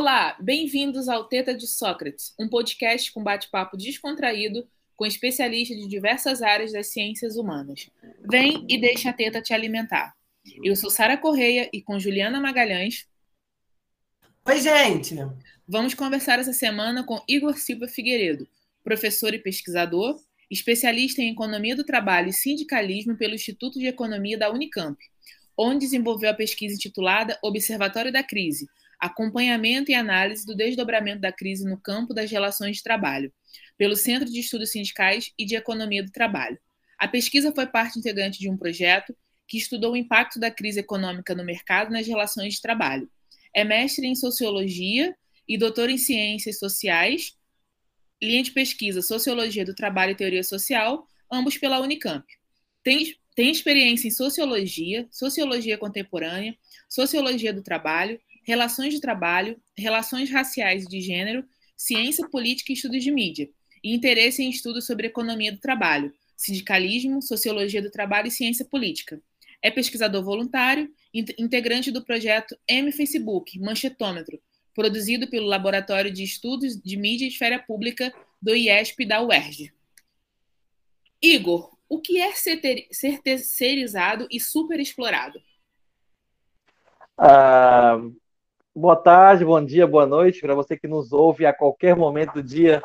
Olá, bem-vindos ao Teta de Sócrates, um podcast com bate-papo descontraído com especialistas de diversas áreas das ciências humanas. Vem e deixa a teta te alimentar. Eu sou Sara Correia e com Juliana Magalhães. Oi, gente! Vamos conversar essa semana com Igor Silva Figueiredo, professor e pesquisador, especialista em economia do trabalho e sindicalismo pelo Instituto de Economia da Unicamp, onde desenvolveu a pesquisa intitulada Observatório da Crise acompanhamento e análise do desdobramento da crise no campo das relações de trabalho, pelo Centro de Estudos Sindicais e de Economia do Trabalho. A pesquisa foi parte integrante de um projeto que estudou o impacto da crise econômica no mercado nas relações de trabalho. É mestre em Sociologia e doutor em Ciências Sociais, linha de pesquisa Sociologia do Trabalho e Teoria Social, ambos pela Unicamp. Tem, tem experiência em Sociologia, Sociologia Contemporânea, Sociologia do Trabalho, relações de trabalho, relações raciais e de gênero, ciência política e estudos de mídia, e interesse em estudos sobre economia do trabalho, sindicalismo, sociologia do trabalho e ciência política. É pesquisador voluntário, integrante do projeto M Facebook, Manchetômetro, produzido pelo Laboratório de Estudos de Mídia e Esfera Pública do IESP da UERJ. Igor, o que é ser terceirizado e superexplorado? Ah, Boa tarde, bom dia, boa noite para você que nos ouve a qualquer momento do dia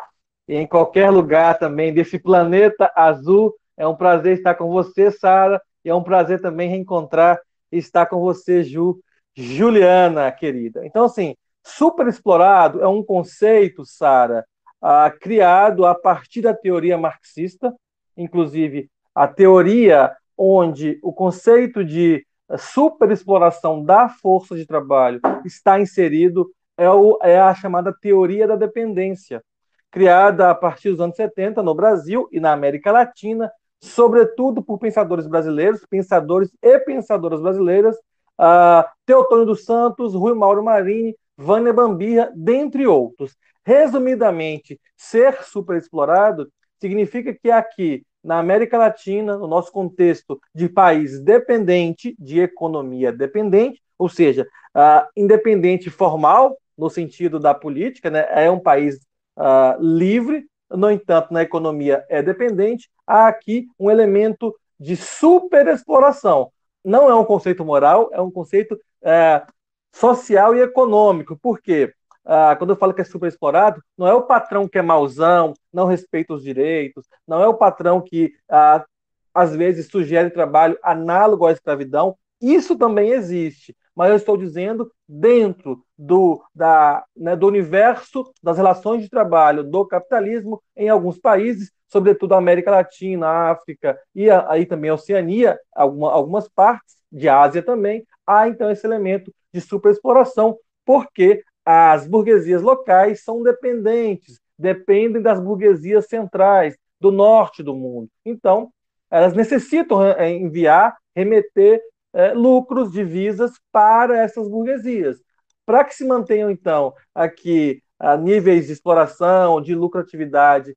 e em qualquer lugar também desse planeta azul. É um prazer estar com você, Sara, e é um prazer também reencontrar e estar com você, Ju, Juliana, querida. Então, assim, super explorado é um conceito, Sara, ah, criado a partir da teoria marxista, inclusive a teoria onde o conceito de superexploração da força de trabalho está inserido é, o, é a chamada teoria da dependência, criada a partir dos anos 70 no Brasil e na América Latina, sobretudo por pensadores brasileiros, pensadores e pensadoras brasileiras, uh, Teotônio dos Santos, Rui Mauro Marini, Vânia Bambirra, dentre outros. Resumidamente, ser superexplorado significa que aqui na América Latina, no nosso contexto de país dependente, de economia dependente, ou seja, uh, independente formal, no sentido da política, né, é um país uh, livre, no entanto, na economia é dependente, há aqui um elemento de superexploração. Não é um conceito moral, é um conceito uh, social e econômico. Por quê? Ah, quando eu falo que é super explorado, não é o patrão que é mauzão, não respeita os direitos, não é o patrão que ah, às vezes sugere trabalho análogo à escravidão. Isso também existe, mas eu estou dizendo dentro do, da, né, do universo das relações de trabalho do capitalismo em alguns países, sobretudo América Latina, África e aí também a Oceania, alguma, algumas partes de Ásia também, há então esse elemento de superexploração, porque as burguesias locais são dependentes, dependem das burguesias centrais, do norte do mundo. Então, elas necessitam é, enviar, remeter é, lucros, divisas para essas burguesias. Para que se mantenham, então, aqui a níveis de exploração, de lucratividade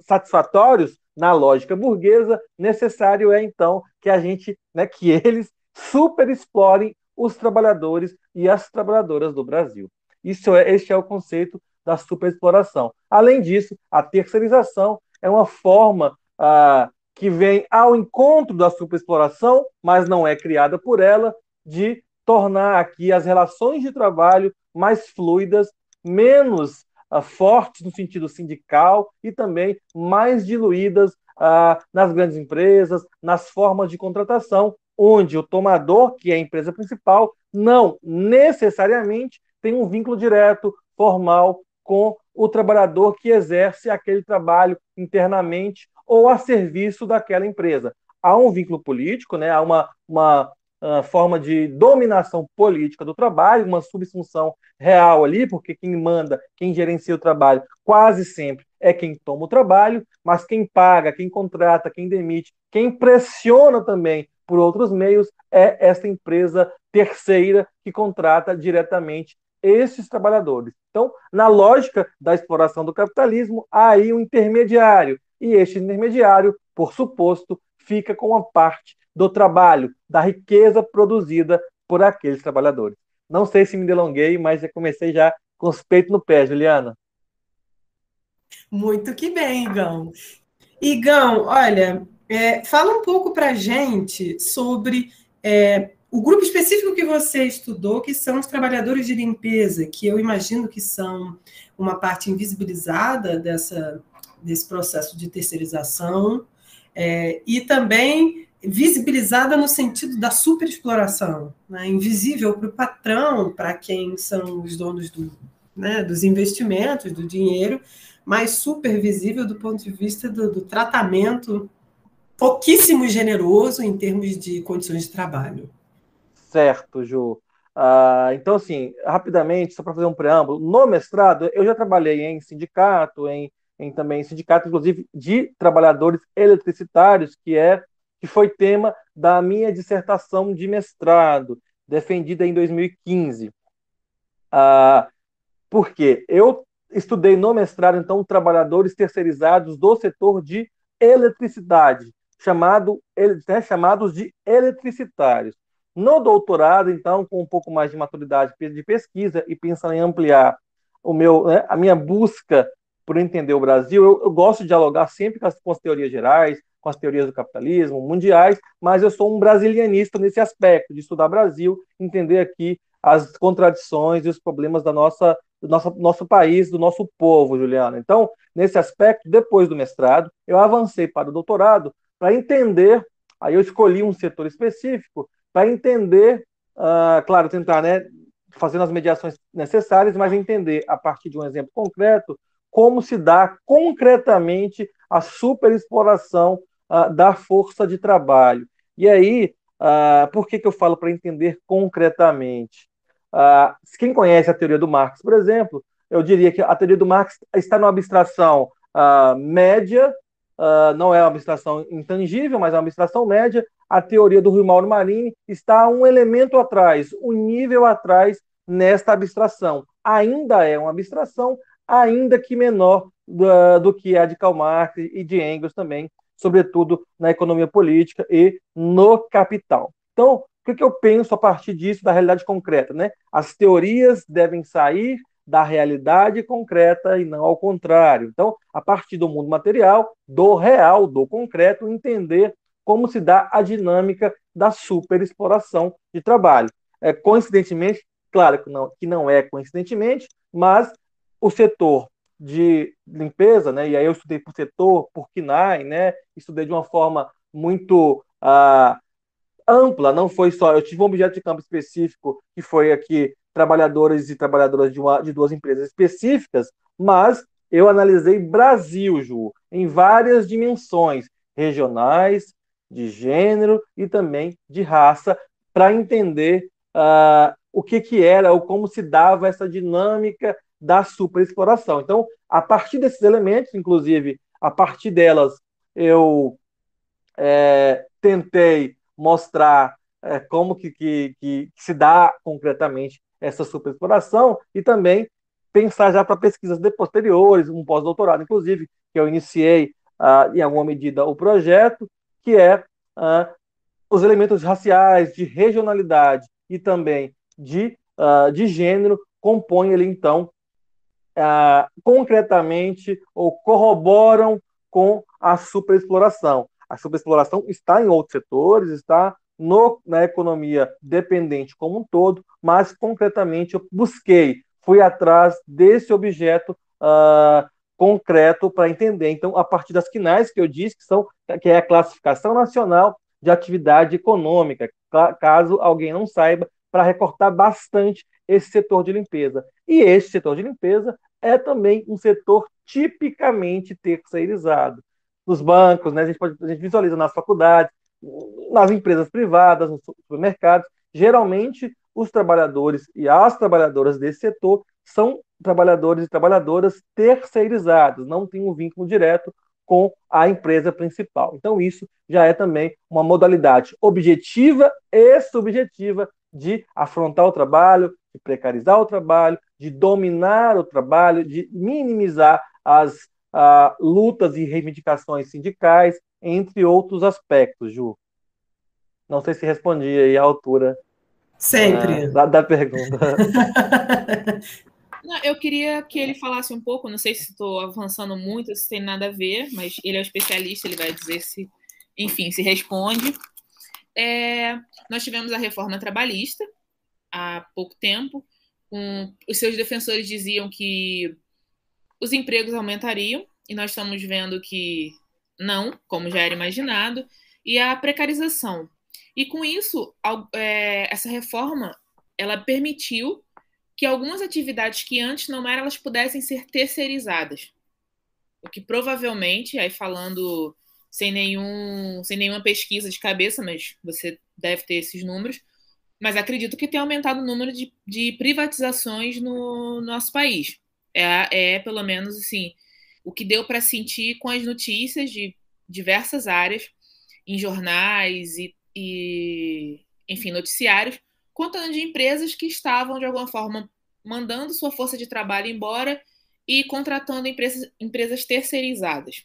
satisfatórios, na lógica burguesa, necessário é, então, que a gente, né, que eles superexplorem os trabalhadores e as trabalhadoras do Brasil. Isso é, este é o conceito da superexploração. Além disso, a terceirização é uma forma ah, que vem ao encontro da superexploração, mas não é criada por ela, de tornar aqui as relações de trabalho mais fluidas, menos ah, fortes no sentido sindical e também mais diluídas ah, nas grandes empresas, nas formas de contratação, onde o tomador, que é a empresa principal, não necessariamente tem um vínculo direto, formal, com o trabalhador que exerce aquele trabalho internamente ou a serviço daquela empresa. Há um vínculo político, né? há uma, uma uh, forma de dominação política do trabalho, uma subsunção real ali, porque quem manda, quem gerencia o trabalho, quase sempre é quem toma o trabalho, mas quem paga, quem contrata, quem demite, quem pressiona também por outros meios, é essa empresa terceira que contrata diretamente esses trabalhadores. Então, na lógica da exploração do capitalismo, há aí um intermediário, e este intermediário, por suposto, fica com uma parte do trabalho, da riqueza produzida por aqueles trabalhadores. Não sei se me delonguei, mas já comecei já com os peitos no pé, Juliana. Muito que bem, Igão. Igão, olha, é, fala um pouco para a gente sobre é, o grupo específico que você estudou, que são os trabalhadores de limpeza, que eu imagino que são uma parte invisibilizada dessa, desse processo de terceirização, é, e também visibilizada no sentido da superexploração, né? invisível para o patrão, para quem são os donos do, né, dos investimentos, do dinheiro, mas supervisível do ponto de vista do, do tratamento pouquíssimo generoso em termos de condições de trabalho. Certo, Ju. Uh, então, assim, rapidamente, só para fazer um preâmbulo, no mestrado eu já trabalhei em sindicato, em, em também sindicato, inclusive, de trabalhadores eletricitários, que é que foi tema da minha dissertação de mestrado, defendida em 2015. Uh, ah, porque eu estudei no mestrado, então, trabalhadores terceirizados do setor de eletricidade, chamado, né, chamados de eletricitários. No doutorado, então, com um pouco mais de maturidade de pesquisa e pensando em ampliar o meu, né, a minha busca por entender o Brasil, eu, eu gosto de dialogar sempre com as, com as, teorias gerais, com as teorias do capitalismo mundiais, mas eu sou um brasilianista nesse aspecto, de estudar Brasil, entender aqui as contradições e os problemas da nossa, do nosso, nosso país, do nosso povo, Juliana. Então, nesse aspecto, depois do mestrado, eu avancei para o doutorado para entender, aí eu escolhi um setor específico, para entender, uh, claro, tentar, né, fazendo as mediações necessárias, mas entender, a partir de um exemplo concreto, como se dá concretamente a superexploração uh, da força de trabalho. E aí, uh, por que, que eu falo para entender concretamente? Uh, quem conhece a teoria do Marx, por exemplo, eu diria que a teoria do Marx está numa abstração média, não é uma abstração intangível, mas é uma abstração média, a teoria do Rui Mauro Marini está um elemento atrás, um nível atrás nesta abstração. Ainda é uma abstração, ainda que menor do, do que a de Karl Marx e de Engels também, sobretudo na economia política e no capital. Então, o que eu penso a partir disso, da realidade concreta? Né? As teorias devem sair da realidade concreta e não ao contrário. Então, a partir do mundo material, do real, do concreto, entender como se dá a dinâmica da superexploração de trabalho. É, coincidentemente, claro que não, que não é coincidentemente, mas o setor de limpeza, né, e aí eu estudei por setor, por KINAI, né, estudei de uma forma muito ah, ampla, não foi só, eu tive um objeto de campo específico, que foi aqui trabalhadores e trabalhadoras de, uma, de duas empresas específicas, mas eu analisei Brasil, Ju, em várias dimensões, regionais, de gênero e também de raça, para entender uh, o que, que era ou como se dava essa dinâmica da superexploração. Então, a partir desses elementos, inclusive, a partir delas, eu é, tentei mostrar é, como que, que, que, se dá concretamente essa superexploração e também pensar já para pesquisas posteriores, um pós-doutorado, inclusive, que eu iniciei uh, em alguma medida o projeto, que é uh, os elementos raciais, de regionalidade e também de, uh, de gênero compõem ele então concretamente ou corroboram com a superexploração. A superexploração está em outros setores, está no, na economia dependente como um todo, mas concretamente eu busquei, fui atrás desse objeto uh, concreto para entender. Então, a partir das quinais que eu disse, que, são, que é a classificação nacional de atividade econômica, caso alguém não saiba, para recortar bastante esse setor de limpeza. E esse setor de limpeza é também um setor tipicamente terceirizado. Nos bancos, né, a, gente pode, a gente visualiza nas faculdades, nas empresas privadas, nos supermercados, geralmente os trabalhadores e as trabalhadoras desse setor são trabalhadores e trabalhadoras terceirizados, não tem um vínculo direto com a empresa principal. Então, isso já é também uma modalidade objetiva e subjetiva de afrontar o trabalho, de precarizar o trabalho, de dominar o trabalho, de minimizar as uh, lutas e reivindicações sindicais, entre outros aspectos, Ju. Não sei se respondi aí à altura Sempre. Uh, da, da, pergunta. Não, eu queria que ele falasse um pouco, não sei se estou avançando muito, se tem nada a ver, mas ele é um especialista, ele vai dizer se, enfim, se responde. É, nós tivemos a reforma trabalhista há pouco tempo. Um, os seus defensores diziam que os empregos aumentariam, e nós estamos vendo que não, como já era imaginado, e a precarização. E com isso, é, essa reforma ela permitiu que algumas atividades que antes não eram, elas pudessem ser terceirizadas. O que provavelmente, aí falando sem, nenhum, sem nenhuma pesquisa de cabeça, mas você deve ter esses números, mas acredito que tem aumentado o número de, de privatizações no nosso país. É, é, pelo menos, assim, o que deu para sentir com as notícias de diversas áreas, em jornais e, e, enfim, noticiários, contando de empresas que estavam, de alguma forma, mandando sua força de trabalho embora e contratando empresas, empresas terceirizadas.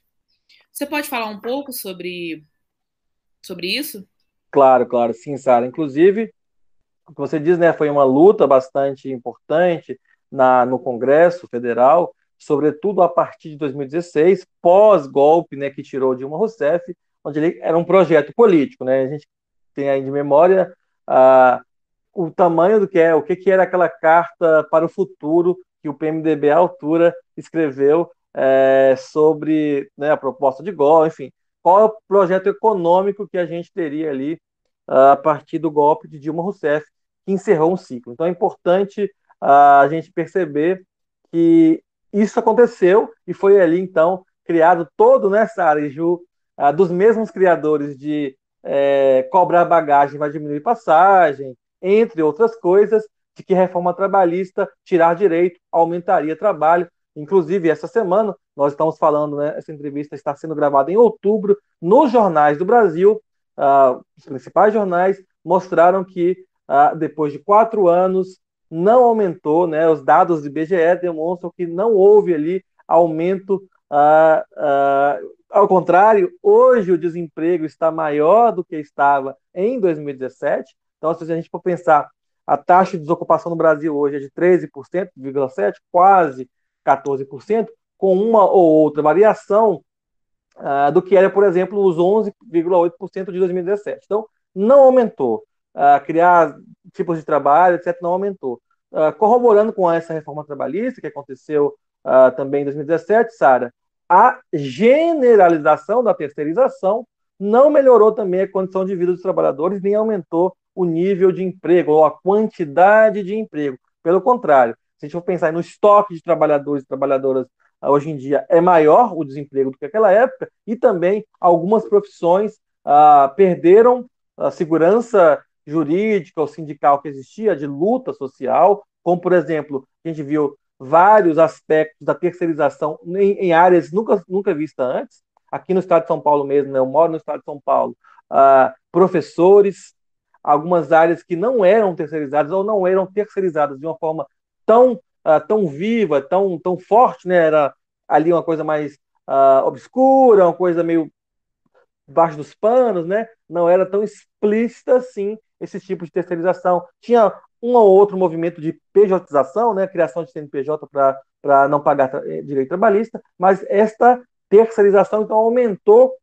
Você pode falar um pouco sobre, sobre isso? Claro, claro, sim, Sara. Inclusive, o que você diz, né, foi uma luta bastante importante na, no Congresso Federal, sobretudo a partir de 2016, pós-golpe, né, que tirou Dilma Rousseff, onde ele era um projeto político, né? A gente tem aí de memória ah, o tamanho do que é, o que, que era aquela carta para o futuro que o PMDB à altura escreveu é, sobre né, a proposta de golpe, enfim, qual é o projeto econômico que a gente teria ali a partir do golpe de Dilma Rousseff, que encerrou um ciclo. Então é importante a gente perceber que isso aconteceu e foi ali então criado todo nessa área Ju, dos mesmos criadores de é, cobrar bagagem vai diminuir passagem, entre outras coisas, de que reforma trabalhista, tirar direito, aumentaria trabalho, Inclusive, essa semana, nós estamos falando, né, essa entrevista está sendo gravada em outubro, nos jornais do Brasil, uh, os principais jornais mostraram que, uh, depois de quatro anos, não aumentou, né, os dados do IBGE demonstram que não houve ali aumento, uh, ao contrário, hoje o desemprego está maior do que estava em 2017, então se a gente for pensar, a taxa de desocupação no Brasil hoje é de 13,7%, quase 14%, com uma ou outra variação uh, do que era, por exemplo, os 11,8% de 2017. Então, não aumentou. Uh, criar tipos de trabalho, etc., não aumentou. Uh, corroborando com essa reforma trabalhista que aconteceu também em 2017, Sara, a generalização da terceirização não melhorou também a condição de vida dos trabalhadores, nem aumentou o nível de emprego ou a quantidade de emprego. Pelo contrário, se a gente for pensar no estoque de trabalhadores e trabalhadoras ah, hoje em dia, é maior o desemprego do que aquela época, e também algumas profissões ah, perderam a segurança jurídica ou sindical que existia, de luta social, como, por exemplo, a gente viu vários aspectos da terceirização em, em áreas nunca, nunca vistas antes. Aqui no estado de São Paulo mesmo, né, eu moro no estado de São Paulo, ah, professores, algumas áreas que não eram terceirizadas ou não eram terceirizadas de uma forma tão, uh, tão viva, tão, tão forte, né? Era ali uma coisa mais uh, obscura, uma coisa meio debaixo dos panos, né? Não era tão explícita assim esse tipo de terceirização. Tinha um ou outro movimento de pejotização, né? Criação de CNPJ para não pagar tra eh, direito trabalhista, mas esta terceirização então aumentou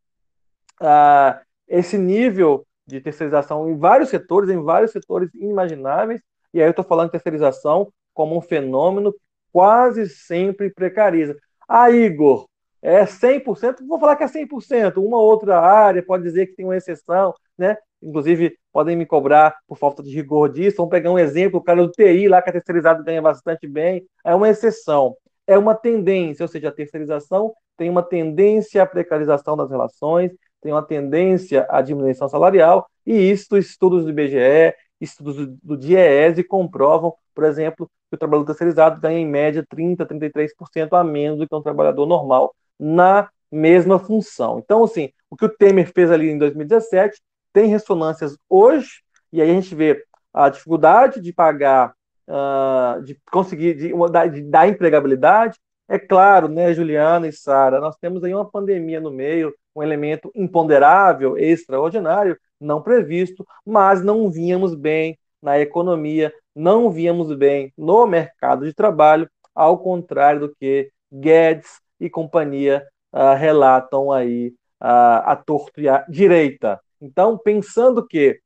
uh, esse nível de terceirização em vários setores, em vários setores inimagináveis. E aí eu estou falando de terceirização como um fenômeno quase sempre precariza. Ah, Igor, é 100%, vou falar que é 100%, uma outra área pode dizer que tem uma exceção, né? Inclusive, podem me cobrar por falta de rigor disso. Vamos pegar um exemplo, o cara do TI lá que é terceirizado ganha bastante bem, é uma exceção. É uma tendência, ou seja, a terceirização tem uma tendência à precarização das relações, tem uma tendência à diminuição salarial, e isso estudos do IBGE, estudos do, DIEESE comprovam, por exemplo, que o trabalhador terceirizado ganha em média 30%, 33% a menos do que um trabalhador normal na mesma função. Então, assim, o que o Temer fez ali em 2017 tem ressonâncias hoje, e aí a gente vê a dificuldade de pagar, uh, de conseguir, de, de dar empregabilidade. É claro, né, Juliana e Sara, nós temos aí uma pandemia no meio, um elemento imponderável, extraordinário, não previsto, mas não vínhamos bem na economia, não víamos bem no mercado de trabalho, ao contrário do que Guedes e companhia uh, relatam aí uh, a torto e a direita. Então, pensando que,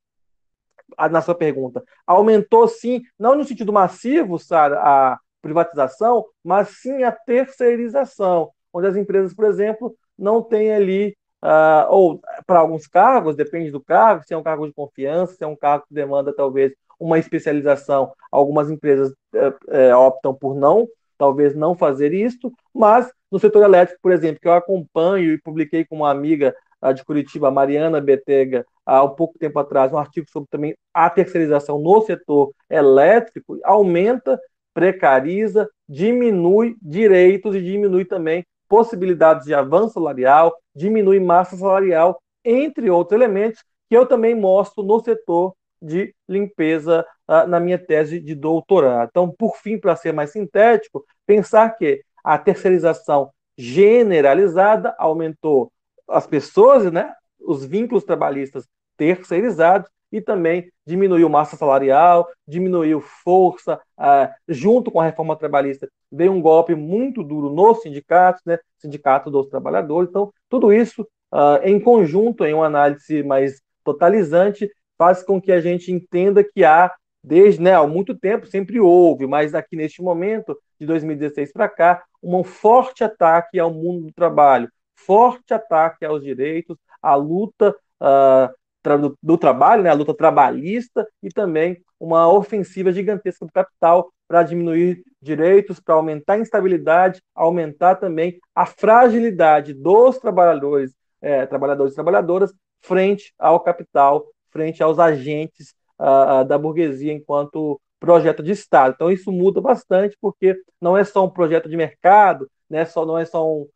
na sua pergunta, aumentou sim, não no sentido massivo, Sara, a privatização, mas sim a terceirização, onde as empresas, por exemplo, não têm ali, uh, ou para alguns cargos, depende do cargo, se é um cargo de confiança, se é um cargo que demanda talvez uma especialização, algumas empresas é, é, optam por não, talvez não fazer isso, mas no setor elétrico, por exemplo, que eu acompanho e publiquei com uma amiga de Curitiba, Mariana Betega, há um pouco tempo atrás, um artigo sobre também a terceirização no setor elétrico, aumenta, precariza, diminui direitos e diminui também possibilidades de avanço salarial, diminui massa salarial, entre outros elementos que eu também mostro no setor de limpeza uh, na minha tese de doutorado. Então, por fim, para ser mais sintético, pensar que a terceirização generalizada aumentou as pessoas, né, os vínculos trabalhistas terceirizados e também diminuiu massa salarial, diminuiu força, uh, junto com a reforma trabalhista, veio um golpe muito duro nos sindicatos, né, sindicato dos trabalhadores. Então, tudo isso uh, em conjunto, em uma análise mais totalizante, faz com que a gente entenda que há, desde né, há muito tempo, sempre houve, mas aqui neste momento, de 2016 para cá, um forte ataque ao mundo do trabalho, forte ataque aos direitos, à luta uh, tra do, trabalho, né, a luta trabalhista e também uma ofensiva gigantesca do capital para diminuir direitos, para aumentar a instabilidade, aumentar também a fragilidade dos trabalhadores, é, trabalhadores e trabalhadoras frente ao capital frente aos agentes uh, da burguesia enquanto projeto de Estado. Então isso muda bastante porque não é só um projeto de mercado, né, só, não é só um,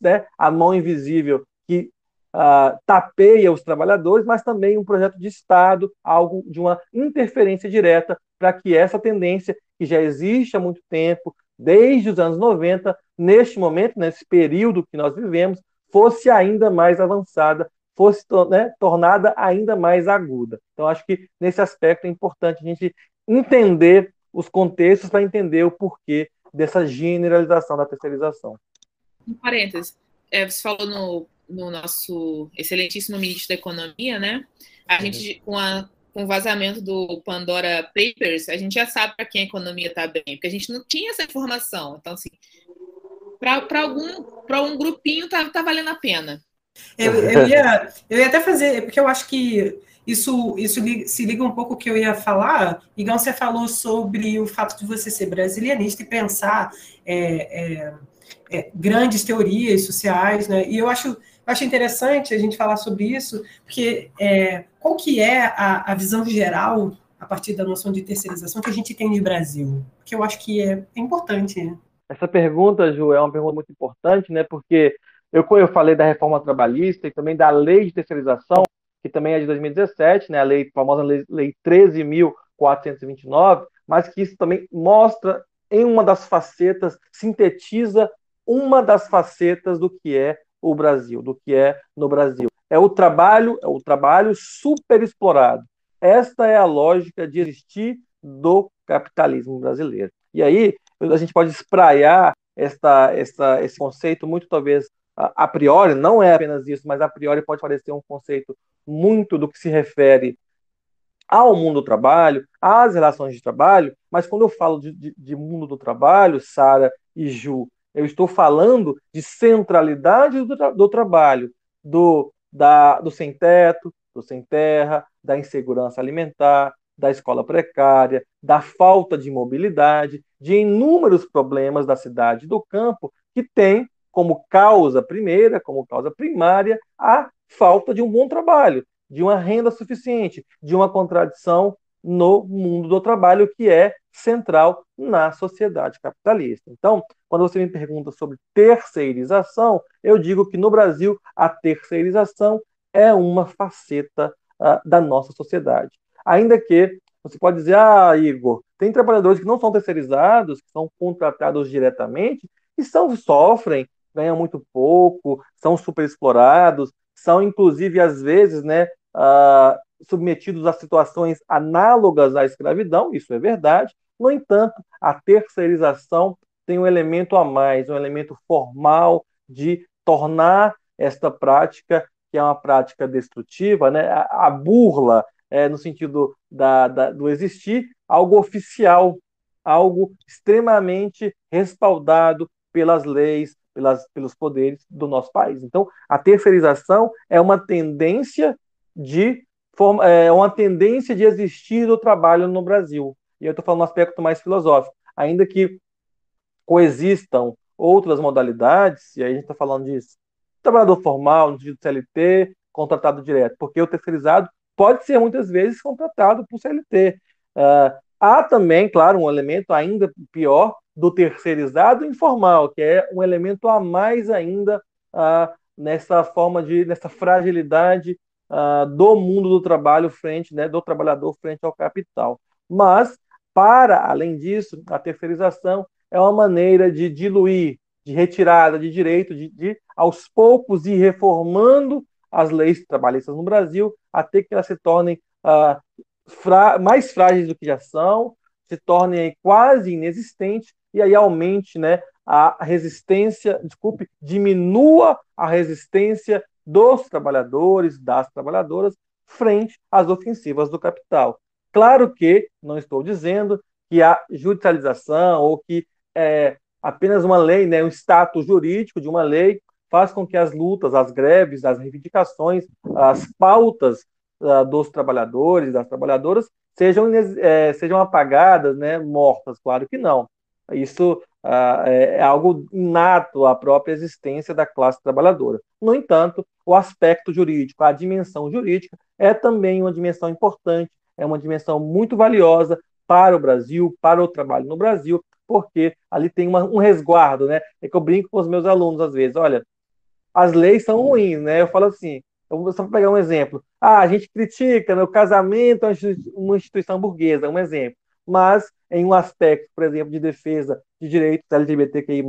né, a mão invisível que uh, tapeia os trabalhadores, mas também um projeto de Estado, algo de uma interferência direta para que essa tendência que já existe há muito tempo, desde os anos 90, neste momento, nesse período que nós vivemos, fosse ainda mais avançada fosse né, tornada ainda mais aguda. Então, acho que nesse aspecto é importante a gente entender os contextos para entender o porquê dessa generalização da terceirização. Um parênteses, é, você falou no, no, nosso excelentíssimo ministro da Economia, né? A uhum. gente, com, a, com o vazamento do Pandora Papers, a gente já sabe para quem a economia está bem, porque a gente não tinha essa informação. Então, assim, para algum para um grupinho tá, tá valendo a pena. Eu, eu, ia, eu ia até fazer, porque eu acho que isso, isso se liga um pouco ao que eu ia falar. Igão, você falou sobre o fato de você ser brasilianista e pensar é, é, é, grandes teorias sociais, né? E eu acho, acho interessante a gente falar sobre isso, porque é, qual que é a, a visão geral a partir da noção de terceirização que a gente tem de Brasil? Que eu acho que é, é importante. Né? Essa pergunta, Ju, é uma pergunta muito importante, né? Porque eu, eu falei da reforma trabalhista e também da lei de terceirização, que também é de 2017, né, a lei, a famosa lei, lei 13.429, mas que isso também mostra em uma das facetas, sintetiza uma das facetas do que é o Brasil, do que é no Brasil. É o trabalho, é o trabalho superexplorado. Esta é a lógica de existir do capitalismo brasileiro. E aí a gente pode espraiar esta, esta, esse conceito muito talvez a priori, não é apenas isso, mas a priori pode parecer um conceito muito do que se refere ao mundo do trabalho, às relações de trabalho, mas quando eu falo de, de, de mundo do trabalho, Sara e Ju, eu estou falando de centralidade do, do trabalho, do, da, do sem-teto, do sem-terra, da insegurança alimentar, da escola precária, da falta de mobilidade, de inúmeros problemas da cidade e do campo que tem como causa primeira, como causa primária, a falta de um bom trabalho, de uma renda suficiente, de uma contradição no mundo do trabalho que é central na sociedade capitalista. Então, quando você me pergunta sobre terceirização, eu digo que no Brasil a terceirização é uma faceta uh, da nossa sociedade. Ainda que você pode dizer, ah, Igor, tem trabalhadores que não são terceirizados, que são contratados diretamente e são, sofrem ganham muito pouco, são superexplorados, são inclusive às vezes, né, uh, submetidos a situações análogas à escravidão, isso é verdade. No entanto, a terceirização tem um elemento a mais, um elemento formal de tornar esta prática, que é uma prática destrutiva, né, a, a burla, é, no sentido da, da, do existir, algo oficial, algo extremamente respaldado pelas leis, pelas, pelos poderes do nosso país. Então, a terceirização é uma tendência de é uma tendência de existir do trabalho no Brasil. E eu estou falando um aspecto mais filosófico. Ainda que coexistam outras modalidades, e aí a gente está falando de trabalhador formal, de CLT, contratado direto, porque o terceirizado pode ser muitas vezes contratado por CLT. Uh, ah, há também, claro, um elemento ainda pior do terceirizado informal, que é um elemento a mais ainda uh, nessa forma de, nessa fragilidade uh, do mundo do trabalho frente, né, do trabalhador frente ao capital. Mas, para além disso, a terceirização é uma maneira de diluir, de retirada de direito, de, de aos poucos ir reformando as leis trabalhistas no Brasil, até que elas se tornem uh, fra mais frágeis do que já são, se tornem quase inexistentes, e aí aumente né, a resistência, desculpe, diminua a resistência dos trabalhadores, das trabalhadoras, frente às ofensivas do capital. Claro que não estou dizendo que a judicialização ou que é, apenas uma lei, né, um status jurídico de uma lei, faz com que as lutas, as greves, as reivindicações, as pautas dos trabalhadores, das trabalhadoras, sejam, é, sejam apagadas, né, mortas. Claro que não. Isso uh, é, é algo inato à própria existência da classe trabalhadora. No entanto, o aspecto jurídico, a dimensão jurídica, é também uma dimensão importante, é uma dimensão muito valiosa para o Brasil, para o trabalho no Brasil, porque ali tem uma, um resguardo, né? É que eu brinco com os meus alunos às vezes, olha, as leis são ruins, né? Eu falo assim, só pegar um exemplo. Ah, a gente critica, né, o casamento uma instituição burguesa, um exemplo. Mas em um aspecto, por exemplo, de defesa de direitos LGBTQI+,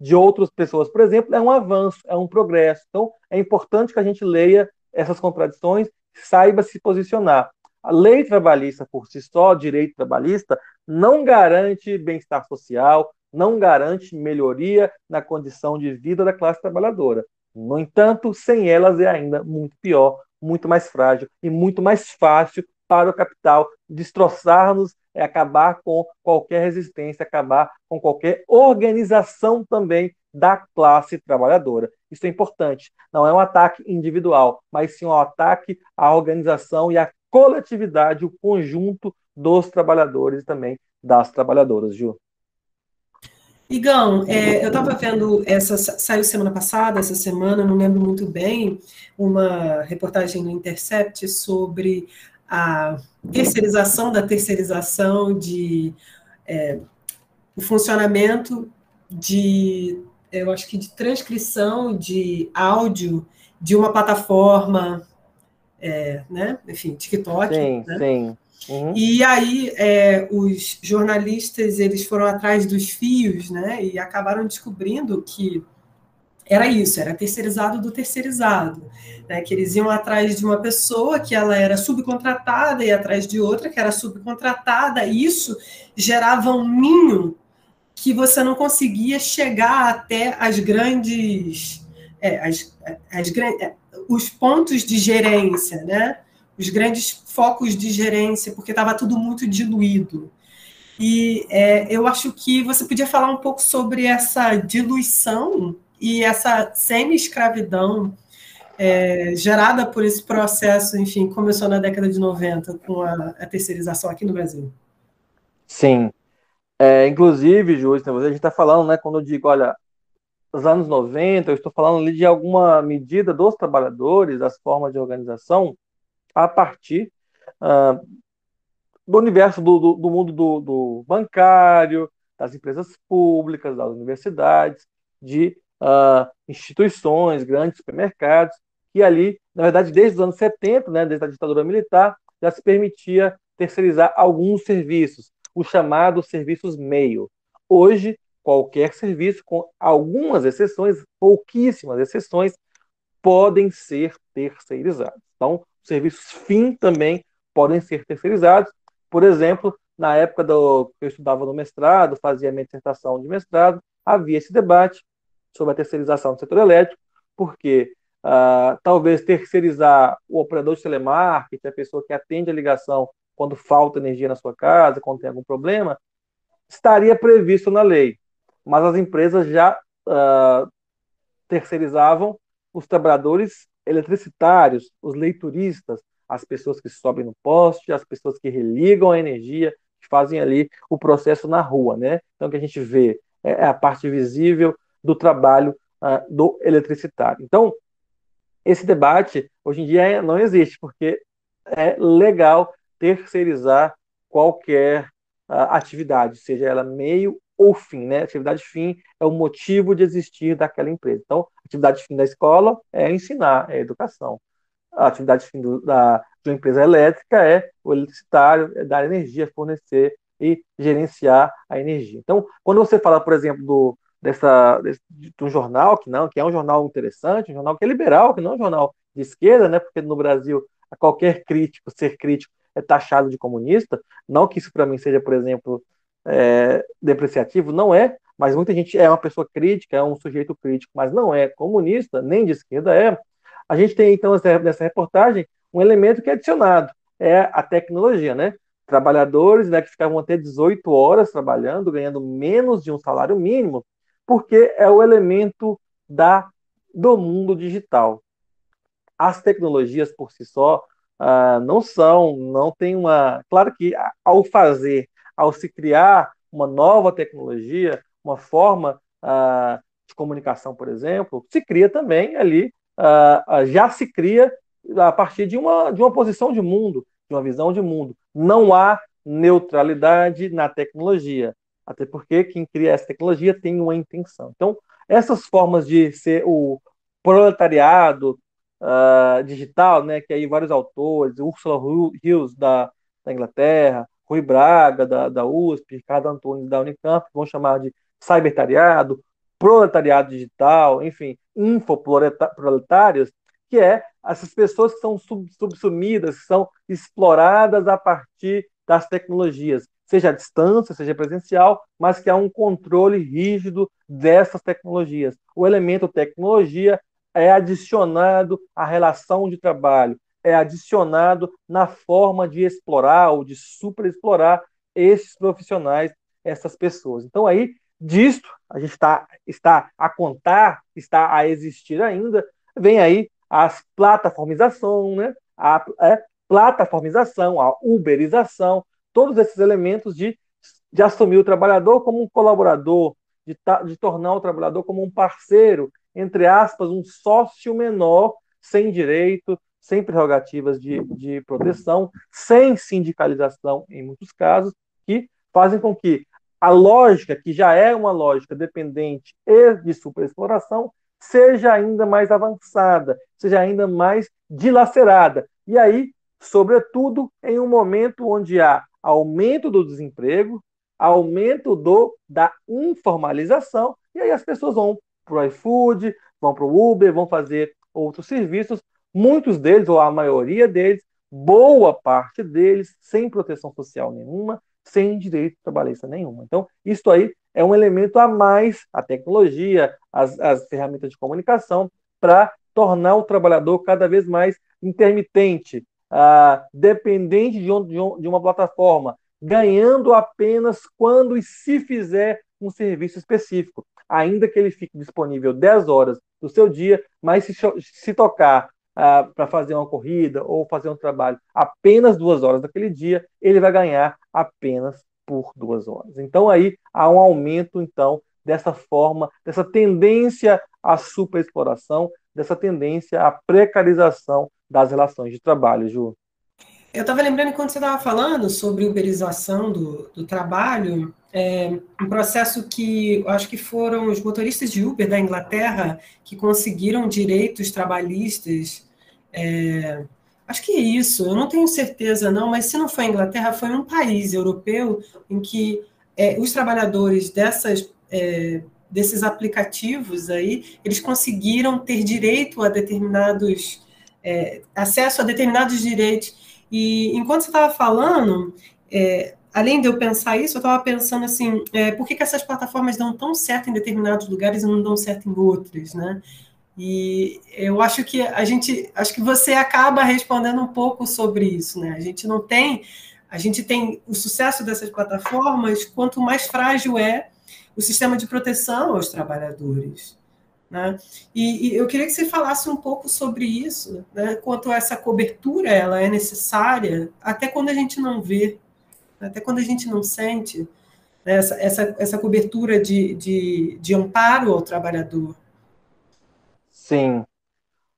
de outras pessoas, por exemplo, é um avanço, é um progresso. Então, é importante que a gente leia essas contradições, saiba se posicionar. A lei trabalhista por si só, direito trabalhista, não garante bem-estar social, não garante melhoria na condição de vida da classe trabalhadora. No entanto, sem elas é ainda muito pior, muito mais frágil e muito mais fácil para o capital destroçar-nos, acabar com qualquer resistência, acabar com qualquer organização também da classe trabalhadora. Isso é importante. Não é um ataque individual, mas sim um ataque à organização e à coletividade, o conjunto dos trabalhadores e também das trabalhadoras, Ju. Igão, é, eu estava vendo, essa saiu semana passada, essa semana, não lembro muito bem, uma reportagem no Intercept sobre a terceirização da terceirização de é, o funcionamento de, eu acho que de transcrição de áudio de uma plataforma, é, né? Enfim, TikTok. Sim, né? sim. Uhum. E aí é, os jornalistas eles foram atrás dos fios, né? E acabaram descobrindo que era isso, era terceirizado do terceirizado, né? Que eles iam atrás de uma pessoa que ela era subcontratada e atrás de outra que era subcontratada. E isso gerava um ninho que você não conseguia chegar até as grandes, é, as, as, é, os pontos de gerência, né? Os grandes focos de gerência, porque estava tudo muito diluído. E é, eu acho que você podia falar um pouco sobre essa diluição e essa semi-escravidão é, gerada por esse processo, enfim, começou na década de 90 com a, a terceirização aqui no Brasil. Sim. É, inclusive, Júlio, a gente está falando, né, quando eu digo, olha, os anos 90, eu estou falando ali de alguma medida dos trabalhadores, das formas de organização, a partir uh, do universo do, do, do mundo do, do, bancário, das empresas públicas, das universidades, de uh, instituições, grandes supermercados, que ali, na verdade, desde os anos 70, né, desde a ditadura militar, já se permitia terceirizar alguns serviços, os chamados serviços meio. Hoje, qualquer serviço, com algumas exceções, pouquíssimas exceções, podem ser terceirizados. Então, serviços fim também podem ser terceirizados. Por exemplo, na época do que eu estudava no mestrado, fazia minha dissertação de mestrado, havia esse debate sobre a terceirização do setor elétrico, porque uh, talvez terceirizar o operador de telemarketing, a pessoa que atende a ligação quando falta energia na sua casa, quando tem algum problema, estaria previsto na lei. Mas as empresas já uh, terceirizavam os trabalhadores eletricitários, os leituristas, as pessoas que sobem no poste, as pessoas que religam a energia, que fazem ali o processo na rua, né? Então, o que a gente vê é, é a parte visível do trabalho uh, do eletricitário. Então, esse debate hoje em dia não existe, porque é legal terceirizar qualquer uh, atividade, seja ela meio ou fim, né? Atividade fim é o motivo de existir daquela empresa. Então, atividade fim da escola é ensinar, é educação. A atividade fim do, da, de uma empresa elétrica é o eletricitário, é dar energia, fornecer e gerenciar a energia. Então, quando você fala, por exemplo, do, dessa, desse, de um jornal que não, que é um jornal interessante, um jornal que é liberal, que não é um jornal de esquerda, né? Porque no Brasil qualquer crítico ser crítico é taxado de comunista. Não que isso para mim seja, por exemplo, é, depreciativo, não é. Mas muita gente é uma pessoa crítica, é um sujeito crítico, mas não é comunista, nem de esquerda é. A gente tem então nessa reportagem um elemento que é adicionado, é a tecnologia, né? Trabalhadores né, que ficavam até 18 horas trabalhando, ganhando menos de um salário mínimo, porque é o elemento da, do mundo digital. As tecnologias por si só ah, não são, não tem uma. Claro que ao fazer, ao se criar uma nova tecnologia, uma forma ah, de comunicação, por exemplo, se cria também ali, ah, já se cria a partir de uma, de uma posição de mundo, de uma visão de mundo. Não há neutralidade na tecnologia. Até porque quem cria essa tecnologia tem uma intenção. Então, essas formas de ser o proletariado uh, digital, né, que aí vários autores, Ursula Hills da, da Inglaterra, Rui Braga da, da USP, Ricardo Antunes da Unicamp, vão chamar de cybertariado, proletariado digital, enfim, infoproletários, que é essas pessoas que são sub, subsumidas, que são exploradas a partir das tecnologias seja à distância, seja presencial, mas que há um controle rígido dessas tecnologias. O elemento tecnologia é adicionado à relação de trabalho, é adicionado na forma de explorar ou de superexplorar esses profissionais, essas pessoas. Então, aí, disto, a gente está, está a contar, está a existir ainda, vem aí as plataformização, né? a é, plataformização, a uberização, todos esses elementos de, de assumir o trabalhador como um colaborador, de, de tornar o trabalhador como um parceiro, entre aspas, um sócio menor, sem direito, sem prerrogativas de, de proteção, sem sindicalização em muitos casos, que fazem com que a lógica, que já é uma lógica dependente e de superexploração, seja ainda mais avançada, seja ainda mais dilacerada. E aí, sobretudo, em um momento onde há aumento do desemprego, aumento do, da informalização, e aí as pessoas vão para o iFood, vão para o Uber, vão fazer outros serviços, muitos deles, ou a maioria deles, boa parte deles, sem proteção social nenhuma, sem direito trabalhista nenhuma. Então, isso aí é um elemento a mais, a tecnologia, as, as ferramentas de comunicação, para tornar o trabalhador cada vez mais intermitente, ah, dependente de, de uma plataforma, ganhando apenas quando e se fizer um serviço específico, ainda que ele fique disponível 10 horas do seu dia, mas se, se tocar ah, para fazer uma corrida ou fazer um trabalho apenas duas horas daquele dia, ele vai ganhar apenas por duas horas. Então aí há um aumento então dessa forma, dessa tendência à superexploração, dessa tendência à precarização das relações de trabalho, Ju. Eu estava lembrando quando você estava falando sobre uberização do, do trabalho, é, um processo que acho que foram os motoristas de Uber da Inglaterra que conseguiram direitos trabalhistas. É, acho que é isso, eu não tenho certeza não, mas se não foi a Inglaterra, foi um país europeu em que é, os trabalhadores dessas, é, desses aplicativos aí, eles conseguiram ter direito a determinados é, acesso a determinados direitos. E enquanto você estava falando, é, além de eu pensar isso, eu estava pensando assim, é, por que, que essas plataformas dão tão certo em determinados lugares e não dão certo em outros, né? E eu acho que a gente, acho que você acaba respondendo um pouco sobre isso, né? A gente não tem, a gente tem o sucesso dessas plataformas quanto mais frágil é o sistema de proteção aos trabalhadores. Né? E, e, eu queria que você falasse um pouco sobre isso, né? quanto essa cobertura ela é necessária, até quando a gente não vê, até quando a gente não sente né? essa, essa, essa cobertura de, de, de amparo ao trabalhador. Sim.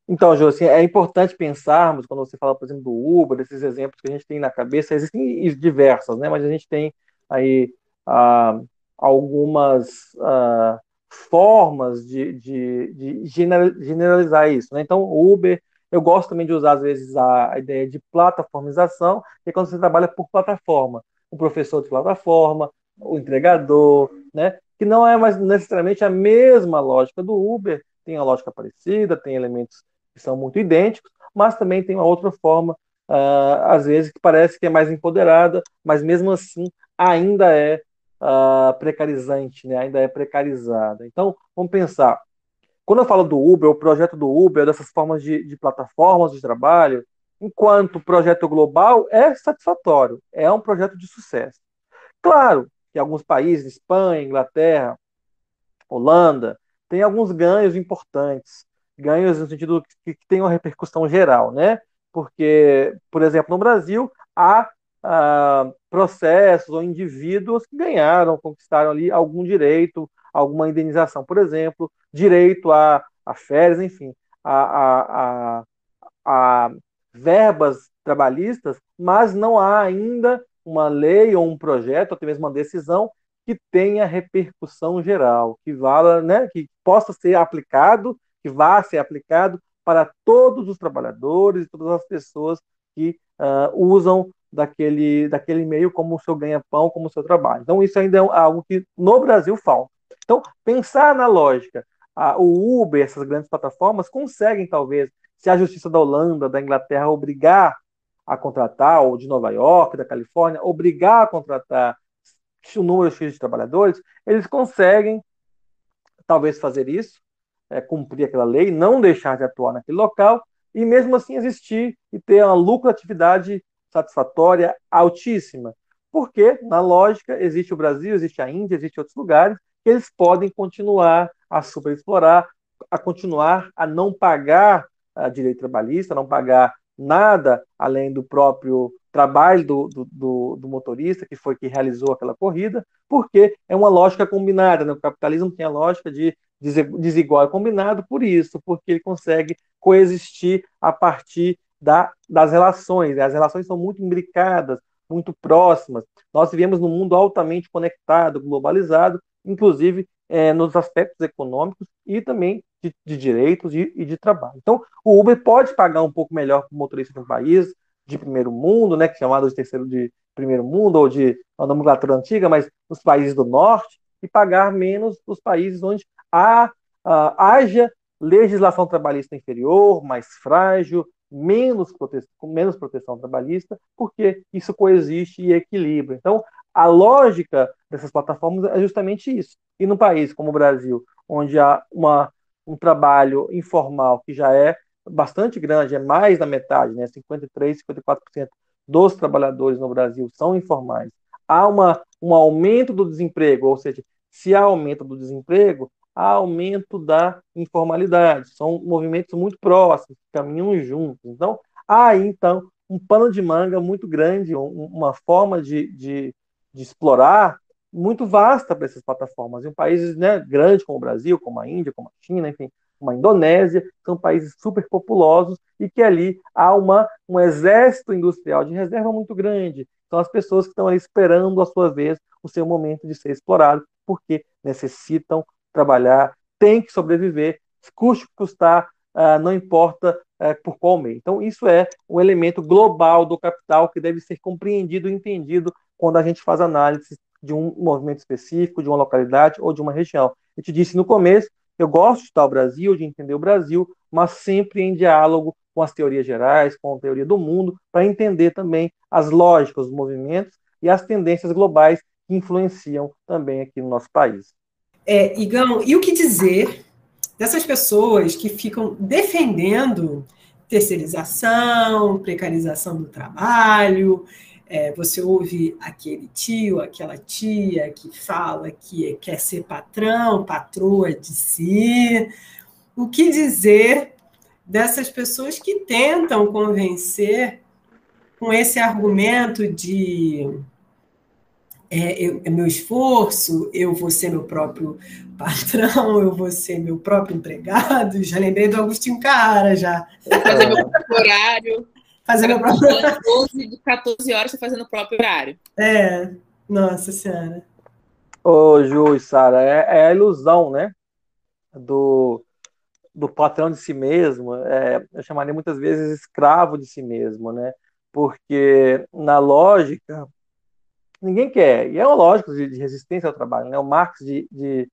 Então, Jô, assim, é importante pensarmos, quando você fala, por exemplo, do Uber, desses exemplos que a gente tem na cabeça, existem diversas, né? mas a gente tem aí ah, algumas ah, formas de, de, de, generalizar isso. Né? Então, Uber, eu gosto também de usar, às vezes, a ideia de plataformização, que é quando você trabalha por plataforma. O professor de plataforma, o entregador, né? que não é mais necessariamente a mesma lógica do Uber, tem a lógica parecida, tem elementos que são muito idênticos, mas também tem uma outra forma, uh, às vezes, que parece que é mais empoderada, mas mesmo assim ainda é uh, precarizante, né? ainda é precarizada. Então, vamos pensar. Quando eu falo do Uber, o projeto do Uber, dessas formas de, de plataformas de trabalho, enquanto projeto global é satisfatório, é um projeto de sucesso. Claro que alguns países, Espanha, Inglaterra, Holanda, tem alguns ganhos importantes, ganhos no sentido que, que tem uma repercussão geral, né? Porque, por exemplo, no Brasil há ah, processos ou indivíduos que ganharam, conquistaram ali algum direito, alguma indenização, por exemplo, direito a, a férias, enfim, a, a, a, a verbas trabalhistas, mas não há ainda uma lei ou um projeto, ou até mesmo uma decisão que tenha repercussão geral, que vala, né, que possa ser aplicado, que vá ser aplicado para todos os trabalhadores, todas as pessoas que uh, usam daquele, daquele meio como o seu ganha-pão, como o seu trabalho. Então, isso ainda é algo que no Brasil falta. Então, pensar na lógica, a, o Uber, essas grandes plataformas, conseguem, talvez, se a justiça da Holanda, da Inglaterra, obrigar a contratar, ou de Nova York, da Califórnia, obrigar a contratar o número X de trabalhadores, eles conseguem, talvez, fazer isso, é, cumprir aquela lei, não deixar de atuar naquele local, e mesmo assim existir e ter uma lucratividade satisfatória altíssima. Porque, na lógica, existe o Brasil, existe a Índia, existe outros lugares que eles podem continuar a superexplorar, a continuar a não pagar a direito trabalhista, não pagar nada além do próprio trabalho do, do, do, motorista, que foi que realizou aquela corrida, porque é uma lógica combinada. Né? O capitalismo tem a lógica de desigual e combinado por isso, porque ele consegue coexistir a partir da, das relações. Né? As relações são muito imbricadas, muito próximas. Nós vivemos num mundo altamente conectado, globalizado, inclusive é, nos aspectos econômicos e também de, de direitos e, e, de trabalho. Então, o Uber pode pagar um pouco melhor para o motorista de um país, de primeiro mundo, né, é chamado de terceiro de primeiro mundo, ou de uma nomenclatura antiga, mas nos países do norte, e pagar menos nos países onde há, uh, haja legislação trabalhista inferior, mais frágil, menos, prote menos proteção trabalhista, porque isso coexiste e equilibra. Então, a lógica dessas plataformas é justamente isso. E num país como o Brasil, onde há uma, um trabalho informal que já é bastante grande, é mais da metade, né? 53, 54% dos trabalhadores no Brasil são informais. Há uma, um aumento do desemprego, ou seja, se há aumento do desemprego, há aumento da informalidade. São movimentos muito próximos, caminham juntos. Então, há aí, então, um pano de manga muito grande, uma forma de, de, de explorar muito vasta para essas plataformas. Em países né, grandes como o Brasil, como a Índia, como a China, enfim, como a Indonésia, são países super populosos e que ali há uma, um exército industrial de reserva muito grande. São as pessoas que estão ali esperando a sua vez o seu momento de ser explorado, porque necessitam trabalhar, têm que sobreviver, custe custar, uh, não importa uh, por qual meio. Então, isso é um elemento global do capital que deve ser compreendido e entendido quando a gente faz análise de um movimento específico, de uma localidade ou de uma região. Eu te disse no começo eu gosto de estudar o Brasil, de entender o Brasil, mas sempre em diálogo com as teorias gerais, com a teoria do mundo, para entender também as lógicas, os movimentos e as tendências globais que influenciam também aqui no nosso país. É, Igão, e o que dizer dessas pessoas que ficam defendendo terceirização, precarização do trabalho, é, você ouve aquele tio, aquela tia que fala que quer ser patrão, patroa de si. O que dizer dessas pessoas que tentam convencer com esse argumento de é, eu, é meu esforço, eu vou ser meu próprio patrão, eu vou ser meu próprio empregado. Já lembrei do Agostinho Cara já. Fazer meu próprio horário. Fazer meu próprio horário. 12, de 14 horas você fazendo o próprio horário. É, nossa senhora. Ô, Ju e Sara, é, é, a ilusão, né? Do, do patrão de si mesmo. É, eu chamaria muitas vezes escravo de si mesmo, né? Porque na lógica ninguém quer. E é uma lógica de, de resistência ao trabalho. Né? O Marx de, de,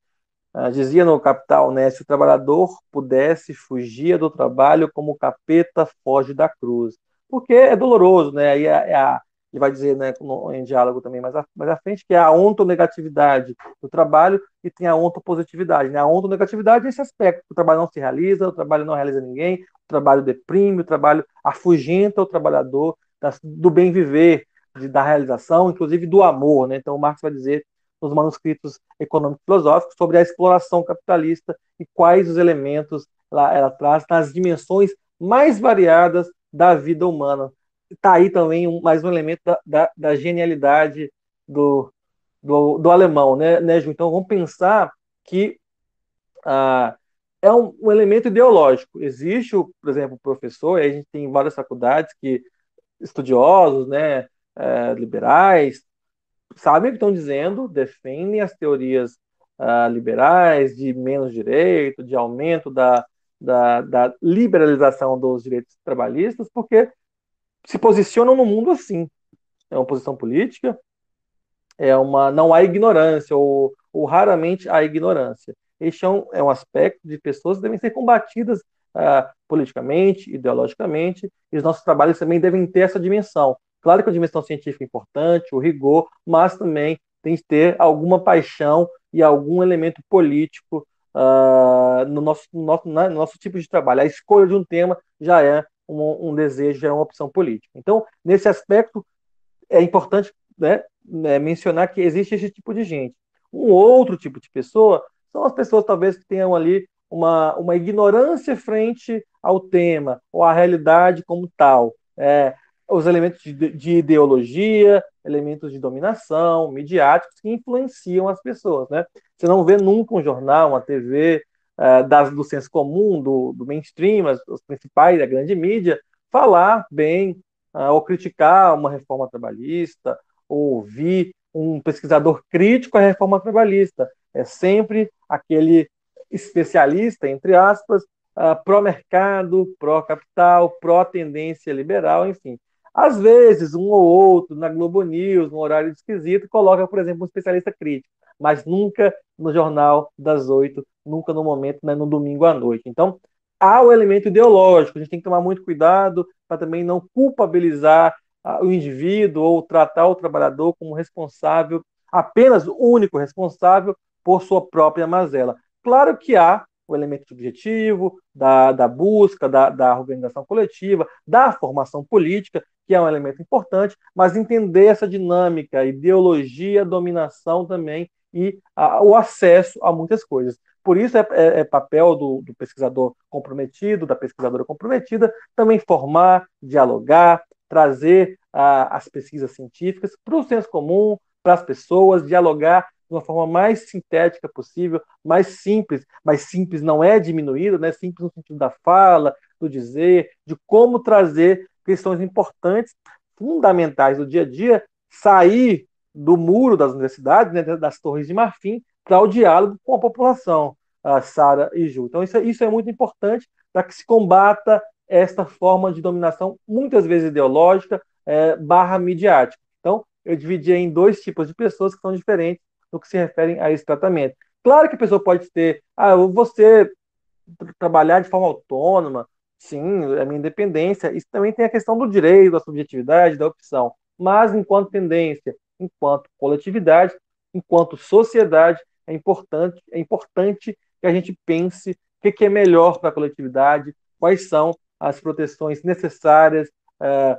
uh, dizia no Capital, né, se o trabalhador pudesse fugir do trabalho como o capeta foge da cruz. Porque é doloroso, né? Aí é, é a, ele vai dizer né, em diálogo também mais à, à frente, que é a ontonegatividade do trabalho e tem a ontopositividade. Né? A ontonegatividade é esse aspecto, o trabalho não se realiza, o trabalho não realiza ninguém, o trabalho deprime, o trabalho afugenta o trabalhador do bem viver, da realização, inclusive do amor. Né? Então, Marx vai dizer nos manuscritos econômicos filosóficos sobre a exploração capitalista e quais os elementos ela, ela traz nas dimensões mais variadas da vida humana. Está aí também um, mais um elemento da, da, da genialidade do, do, do, alemão, né, né, Ju? Então vamos pensar que ah, é um, um, elemento ideológico. Existe, o, por exemplo, o professor, e a gente tem várias faculdades que estudiosos, né, é, liberais, sabem o que estão dizendo, defendem as teorias uh, liberais de menos direito, de aumento da, da, da, liberalização dos direitos trabalhistas, porque se posicionam no mundo assim. É uma posição política, é uma, não há ignorância, ou, ou raramente há ignorância. Este é um, é um aspecto de pessoas que devem ser combatidas uh, politicamente, ideologicamente, e os nossos trabalhos também devem ter essa dimensão Claro que a dimensão científica é importante, o rigor, mas também tem que ter alguma paixão e algum elemento político uh, no, nosso, no, nosso, no nosso tipo de trabalho. A escolha de um tema já é um, um desejo, já é uma opção política. Então, nesse aspecto, é importante né, né, mencionar que existe esse tipo de gente. Um outro tipo de pessoa são as pessoas, talvez, que tenham ali uma, uma ignorância frente ao tema ou à realidade como tal. É, os elementos de, de, ideologia, elementos de dominação, midiáticos que influenciam as pessoas, né? Você não vê nunca um jornal, uma TV uh, das, do senso comum, do, do mainstream, as, os principais, a grande mídia, falar bem uh, ou criticar uma reforma trabalhista, ou ouvir um pesquisador crítico à reforma trabalhista. É sempre aquele especialista, entre aspas, uh, pró-mercado, pró-capital, pró-tendência liberal, enfim. Às vezes, um ou outro, na Globo News, no horário esquisito, coloca, por exemplo, um especialista crítico, mas nunca no jornal das oito, nunca no momento, né, no domingo à noite. Então, há o elemento ideológico, a gente tem que tomar muito cuidado para também não culpabilizar uh, o indivíduo ou tratar o trabalhador como responsável, apenas o único responsável por sua própria mazela. Claro que há o elemento subjetivo, da, da busca, da, da organização coletiva, da formação política, que é um elemento importante, mas entender essa dinâmica, ideologia, dominação também e a, o acesso a muitas coisas. Por isso é, é, é papel do, do, pesquisador comprometido, da pesquisadora comprometida, também formar, dialogar, trazer a, as pesquisas científicas para o senso comum, para as pessoas, dialogar de uma forma mais sintética possível, mais simples, mas simples não é diminuído, né? simples no sentido da fala, do dizer, de como trazer questões importantes, fundamentais do dia a dia, sair do muro das universidades, né, das torres de marfim, para o diálogo com a população, a Sara e Ju. Então, isso, é, isso é muito importante para que se combata esta forma de dominação, muitas vezes ideológica, é, barra midiática. Então, eu dividi em dois tipos de pessoas que são diferentes no que se referem a esse tratamento. Claro que a pessoa pode ter, ah, você trabalhar de forma autônoma, sim, é a minha independência. Isso também tem a questão do direito, da subjetividade, da opção. Mas, enquanto tendência, enquanto coletividade, enquanto sociedade, é importante, é importante que a gente pense o que é melhor para a coletividade, quais são as proteções necessárias, é,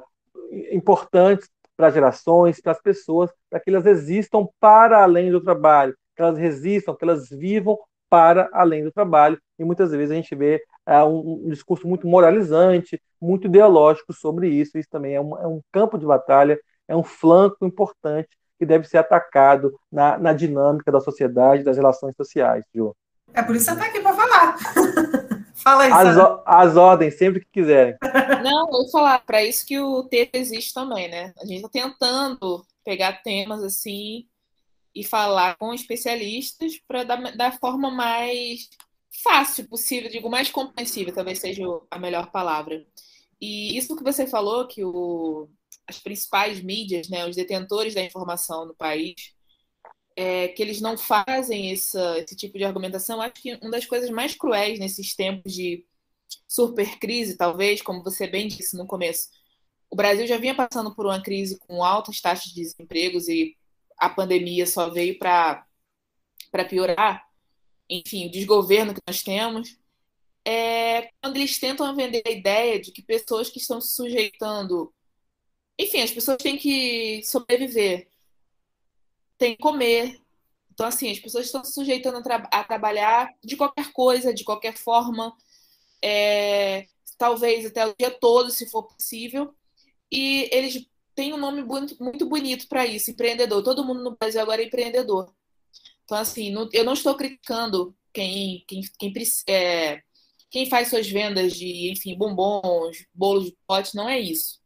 importantes para as gerações, para as pessoas, para que elas existam para além do trabalho, que elas resistam, que elas vivam para além do trabalho. E muitas vezes a gente vê é, um, um, discurso muito moralizante, muito ideológico sobre isso. Isso também é um, é um campo de batalha, é um flanco importante que deve ser atacado na, na dinâmica da sociedade, das relações sociais, Ju. É por isso que você está aqui para falar. Fala aí, as, as, ordens, sempre que quiserem. Não, eu vou falar, para isso que o texto existe também, né? A gente está tentando pegar temas assim e falar com especialistas para da, da forma mais fácil possível, digo, mais compreensível, talvez seja a melhor palavra. E isso que você falou, que o, as principais mídias, né, os detentores da informação no país, é, que eles não fazem essa, esse tipo de argumentação. Acho que uma das coisas mais cruéis nesses tempos de super crise, talvez, como você bem disse no começo, o Brasil já vinha passando por uma crise com altas taxas de desempregos e a pandemia só veio para piorar. Enfim, o desgoverno que nós temos. É quando eles tentam vender a ideia de que pessoas que estão se sujeitando. Enfim, as pessoas têm que sobreviver tem que comer. Então, assim, as pessoas estão se sujeitando a, tra a trabalhar de qualquer coisa, de qualquer forma, é, talvez até o dia todo, se for possível. E eles têm um nome muito, bonito para isso, empreendedor. Todo mundo no Brasil agora é empreendedor. Então, assim, não, eu não estou criticando quem, quem, quem, é, quem faz suas vendas de, enfim, bombons, bolos de pote, não é isso.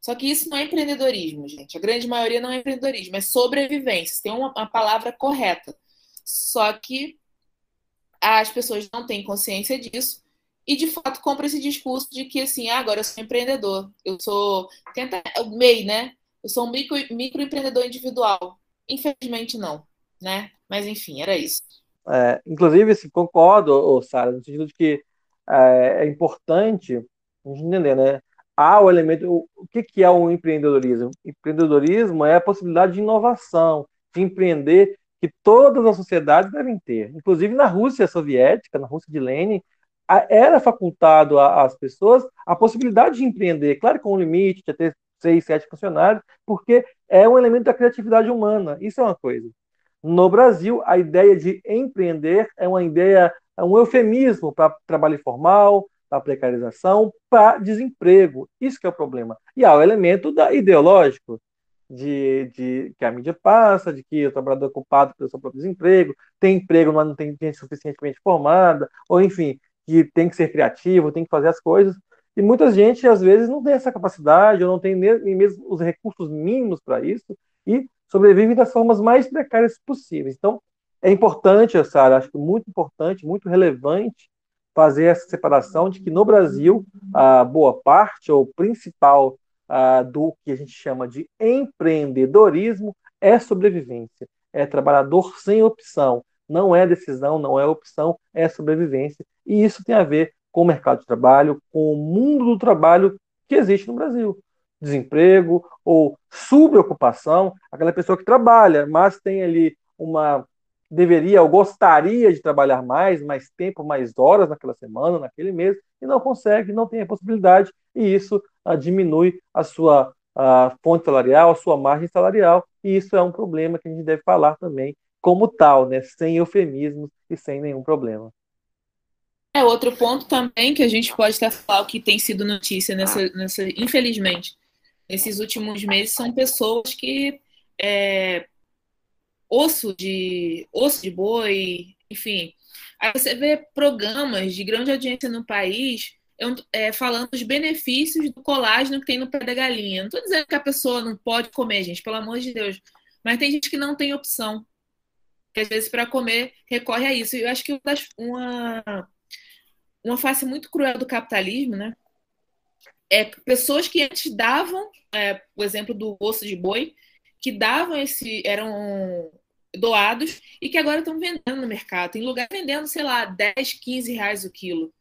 Só que isso não é empreendedorismo, gente. A grande maioria não é empreendedorismo, é sobrevivência. Tem uma, uma palavra correta. Só que as pessoas não têm consciência disso e de fato compram esse discurso de que assim, ah, agora eu sou empreendedor, eu sou tenta o MEI, né? Eu sou um micro, microempreendedor individual. Infelizmente não, né? Mas enfim, era isso. É, inclusive, se concordo, Sara, no sentido de que é, é importante a gente entender, né? Há o elemento. O que, que é o empreendedorismo? Empreendedorismo é a possibilidade de inovação, de empreender, que todas as sociedades devem ter. Inclusive na Rússia soviética, na Rússia de Lenin, era facultado às pessoas a possibilidade de empreender, claro, com um limite, de ter seis, sete funcionários, porque é um elemento da criatividade humana. Isso é uma coisa. No Brasil, a ideia de empreender é uma ideia, é um eufemismo para trabalho informal, para precarização, para desemprego. Isso que é o problema. E há o elemento da ideológico, de, de, que a mídia passa, de que o trabalhador é culpado pelo seu próprio desemprego, tem emprego, mas não tem gente suficientemente formada, ou enfim, que tem que ser criativo, tem que fazer as coisas. E muita gente, às vezes, não tem essa capacidade, ou não tem nem mesmo os recursos mínimos para isso, e sobrevive das formas mais precárias possíveis. Então, é importante, Sara, acho que muito importante, muito relevante, fazer essa separação de que no Brasil, a boa parte ou principal do que a gente chama de empreendedorismo é sobrevivência, é trabalhador sem opção, não é decisão, não é opção, é sobrevivência. E isso tem a ver com o mercado de trabalho, com o mundo do trabalho que existe no Brasil. Desemprego ou subocupação, aquela pessoa que trabalha, mas tem ali uma deveria ou gostaria de trabalhar mais, mais tempo, mais horas naquela semana, naquele mês, e não consegue, não tem a possibilidade, e isso ah, diminui a sua a fonte salarial, a sua margem salarial, e isso é um problema que a gente deve falar também como tal, né, sem eufemismos e sem nenhum problema. É outro ponto também que a gente pode até falar que tem sido notícia nessa, nessa infelizmente, nesses últimos meses são pessoas que é, osso de osso de boi, enfim. Aí você vê programas de grande audiência no país é, falando dos benefícios do colágeno que tem no pé da galinha. Não estou dizendo que a pessoa não pode comer, gente, pelo amor de Deus. Mas tem gente que não tem opção. Que às vezes para comer recorre a isso. E eu acho que uma, uma face muito cruel do capitalismo, né? É pessoas que antes davam, é, o exemplo do osso de boi, que davam esse. eram doados e que agora estão vendendo no mercado. Tem lugar vendendo, sei lá, 10, 15 reais o quilo.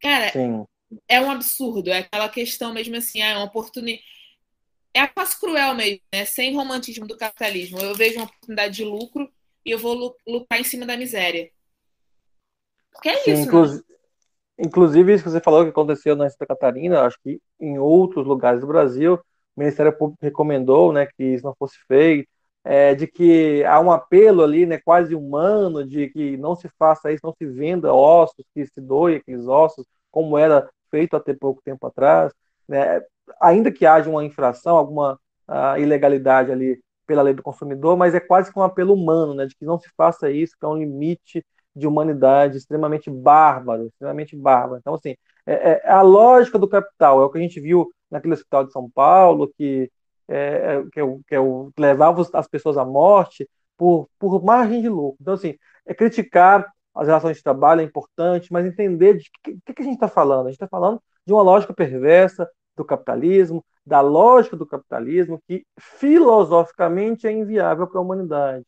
Cara, Sim. é um absurdo, é aquela questão mesmo assim, é uma oportunidade. É a cruel mesmo, né? Sem romantismo do capitalismo. Eu vejo uma oportunidade de lucro e eu vou lucrar em cima da miséria. Porque é Sim, isso. Inclusive, né? inclusive, isso que você falou que aconteceu na Santa Catarina, acho que em outros lugares do Brasil, o Ministério Público recomendou né, que isso não fosse feito é, de que há um apelo ali, né, quase humano, de que não se faça isso, não se venda ossos, que se doe aqueles ossos, como era feito até pouco tempo atrás, né, ainda que haja uma infração, alguma uh, ilegalidade ali pela lei do consumidor, mas é quase que um apelo humano, né, de que não se faça isso, que é um limite de humanidade extremamente bárbaro, extremamente bárbaro. Então, assim, é, é a lógica do capital, é o que a gente viu naquele hospital de São Paulo, que é, é, que, o, que, que levava as pessoas à morte por, por margem de lucro. Então, assim, é criticar as relações de trabalho é importante, mas entender de que, que, que a gente está falando. A gente está falando de uma lógica perversa do capitalismo, da lógica do capitalismo que filosoficamente é inviável para a humanidade.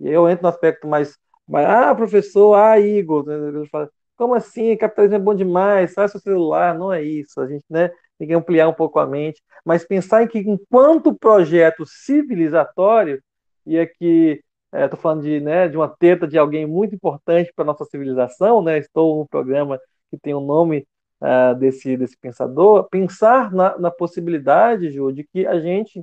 E eu entro no aspecto mais, mais ah, professor, ah, Igor, fala, como assim? Capitalismo é bom demais, sai seu celular, não é isso. A gente, né, tem que ampliar um pouco a mente, mas pensar em que, enquanto projeto civilizatório, e aqui estou é, falando de, né, de uma teta de alguém muito importante para a nossa civilização, né, estou no programa que tem o nome uh, desse, desse pensador, pensar na, na possibilidade, Ju, de que a gente.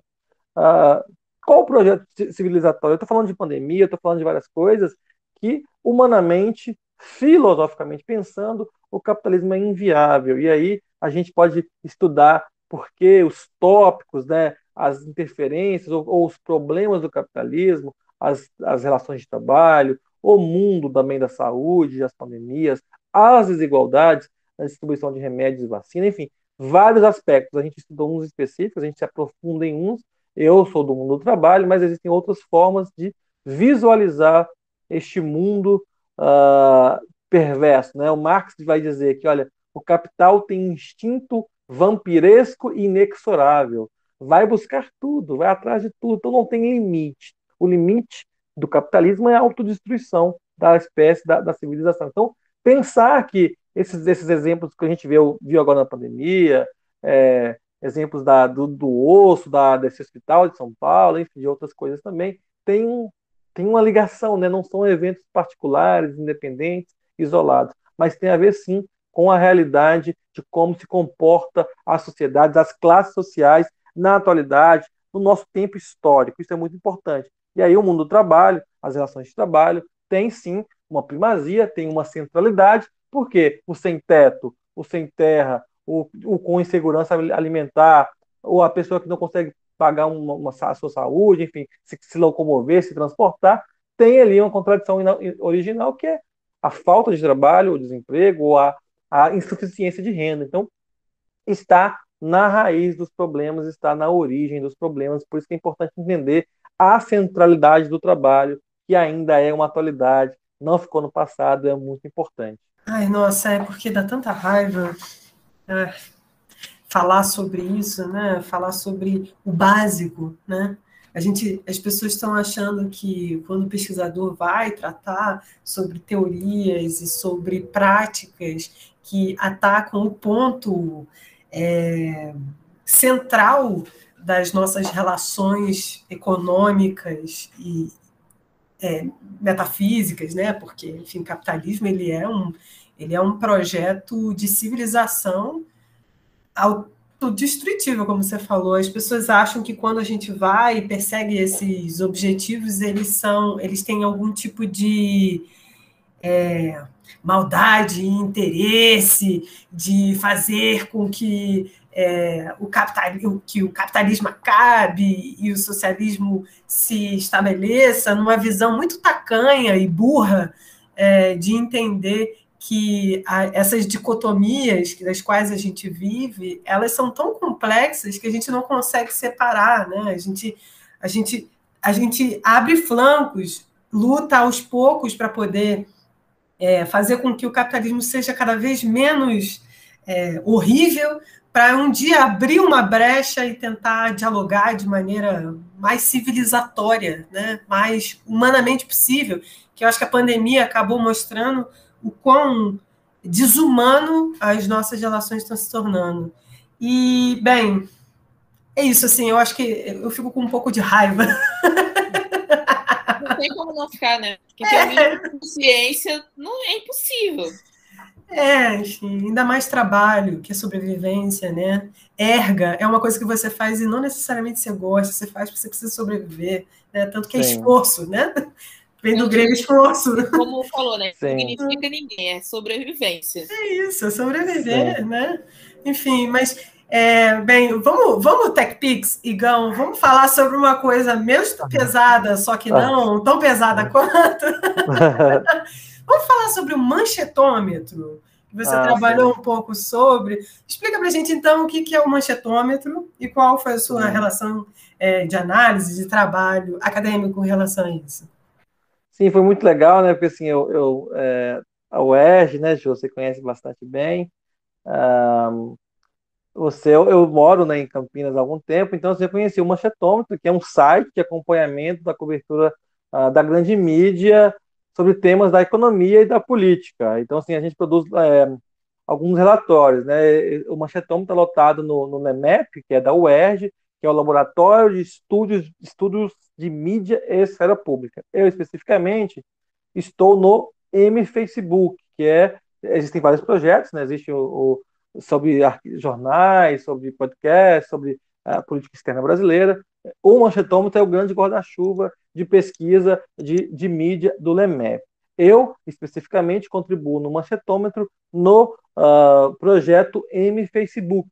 Uh, qual o projeto civilizatório? Eu estou falando de pandemia, estou falando de várias coisas que, humanamente, filosoficamente pensando, o capitalismo é inviável. E aí a gente pode estudar por que os tópicos, né, as interferências ou, ou, os problemas do capitalismo, as, as relações de trabalho, o mundo também da saúde, as pandemias, as desigualdades na distribuição de remédios e vacina, enfim, vários aspectos. A gente estudou uns específicos, a gente se aprofunda em uns. Eu sou do mundo do trabalho, mas existem outras formas de visualizar este mundo uh, perverso. Né? O Marx vai dizer que, olha, o capital tem instinto vampiresco e inexorável. Vai buscar tudo, vai atrás de tudo, então não tem limite. O limite do capitalismo é a autodestruição da espécie, da, da civilização. Então, pensar que esses, esses exemplos que a gente viu, viu agora na pandemia, é, exemplos da, do, do osso, da, desse hospital de São Paulo, enfim, de outras coisas também, tem, tem uma ligação, né? não são eventos particulares, independentes, isolados, mas tem a ver sim com a realidade de como se comporta a sociedade, as classes sociais na atualidade, no nosso tempo histórico. Isso é muito importante. E aí o mundo do trabalho, as relações de trabalho, tem sim uma primazia, tem uma centralidade, porque o sem teto, o sem terra, o, o com insegurança alimentar, ou a pessoa que não consegue pagar uma, uma a sua saúde, enfim, se, se locomover, se transportar, tem ali uma contradição original que é a falta de trabalho, o desemprego, ou a a insuficiência de renda. Então, está na raiz dos problemas, está na origem dos problemas, por isso que é importante entender a centralidade do trabalho, que ainda é uma atualidade, não ficou no passado, é muito importante. Ai, nossa, é porque dá tanta raiva é, falar sobre isso, né? Falar sobre o básico, né? A gente, as pessoas estão achando que quando o pesquisador vai tratar sobre teorias e sobre práticas que atacam o ponto é, central das nossas relações econômicas e é, metafísicas, né? Porque, enfim, capitalismo ele é um ele é um projeto de civilização autodestrutiva, como você falou. As pessoas acham que quando a gente vai e persegue esses objetivos, eles são, eles têm algum tipo de é, maldade, interesse de fazer com que é, o, capital, que o capitalismo acabe e o socialismo se estabeleça numa visão muito tacanha e burra é, de entender que a, essas dicotomias das quais a gente vive, elas são tão complexas que a gente não consegue separar, né? A gente, a gente, a gente abre flancos, luta aos poucos para poder é, fazer com que o capitalismo seja cada vez menos é, horrível, para um dia abrir uma brecha e tentar dialogar de maneira mais civilizatória, né? mais humanamente possível, que eu acho que a pandemia acabou mostrando o quão desumano as nossas relações estão se tornando. E, bem, é isso, assim, eu acho que eu fico com um pouco de raiva. Não tem como não ficar, né? Quem tem é. consciência não é impossível. É, enfim, ainda mais trabalho, que é sobrevivência, né? Erga é uma coisa que você faz e não necessariamente você gosta, você faz porque você precisa sobreviver, né? Tanto que é Sim. esforço, né? Vem do grego esforço. Como falou, né? Não significa ninguém, é sobrevivência. É isso, é sobreviver, Sim. né? Enfim, mas é, bem, vamos, vamos TechPix, Igão, vamos falar sobre uma coisa menos pesada, só que não tão pesada quanto. vamos falar sobre o manchetômetro, que você ah, trabalhou sim. um pouco sobre. Explica para a gente, então, o que é o manchetômetro e qual foi a sua sim. relação é, de análise, de trabalho acadêmico com relação a isso. Sim, foi muito legal, né? Porque assim, eu, eu é, a UERJ, né, Ju, você conhece bastante bem. Um, você, eu, eu moro né, em Campinas há algum tempo, então você conheceu o Manchetômetro, que é um site de acompanhamento da cobertura uh, da grande mídia sobre temas da economia e da política. Então, assim, a gente produz é, alguns relatórios, né? O Manchetômetro está lotado no, no LEMEP, que é da UERJ, que é o Laboratório de Estudos, Estudos de Mídia e Esfera Pública. Eu, especificamente, estou no M-Facebook, que é... Existem vários projetos, né? Existe o, o sobre jornais, sobre podcasts, sobre a política externa brasileira. O manchetômetro é o grande guarda-chuva de pesquisa de, de mídia do LEMEP. Eu, especificamente, contribuo no manchetômetro no uh, projeto M Facebook,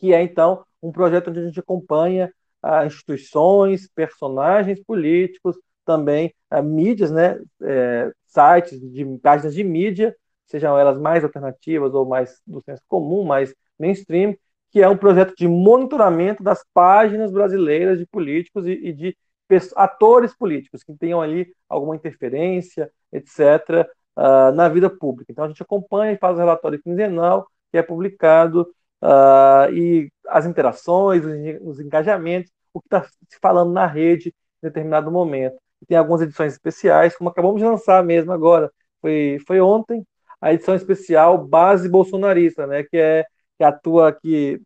que é, então, um projeto onde a gente acompanha uh, instituições, personagens políticos, também uh, mídias, né, é, sites, de páginas de mídia sejam elas mais alternativas ou mais do senso comum, mais mainstream, que é um projeto de monitoramento das páginas brasileiras de políticos e, e de atores políticos que tenham ali alguma interferência, etc., ah, na vida pública. Então a gente acompanha e faz o relatório quinzenal que é publicado uh, e as interações, os, os engajamentos, o que está se falando na rede em determinado momento. E tem algumas edições especiais, como acabamos de lançar mesmo agora, foi, foi ontem, a edição especial Base Bolsonarista, né, que é que atua que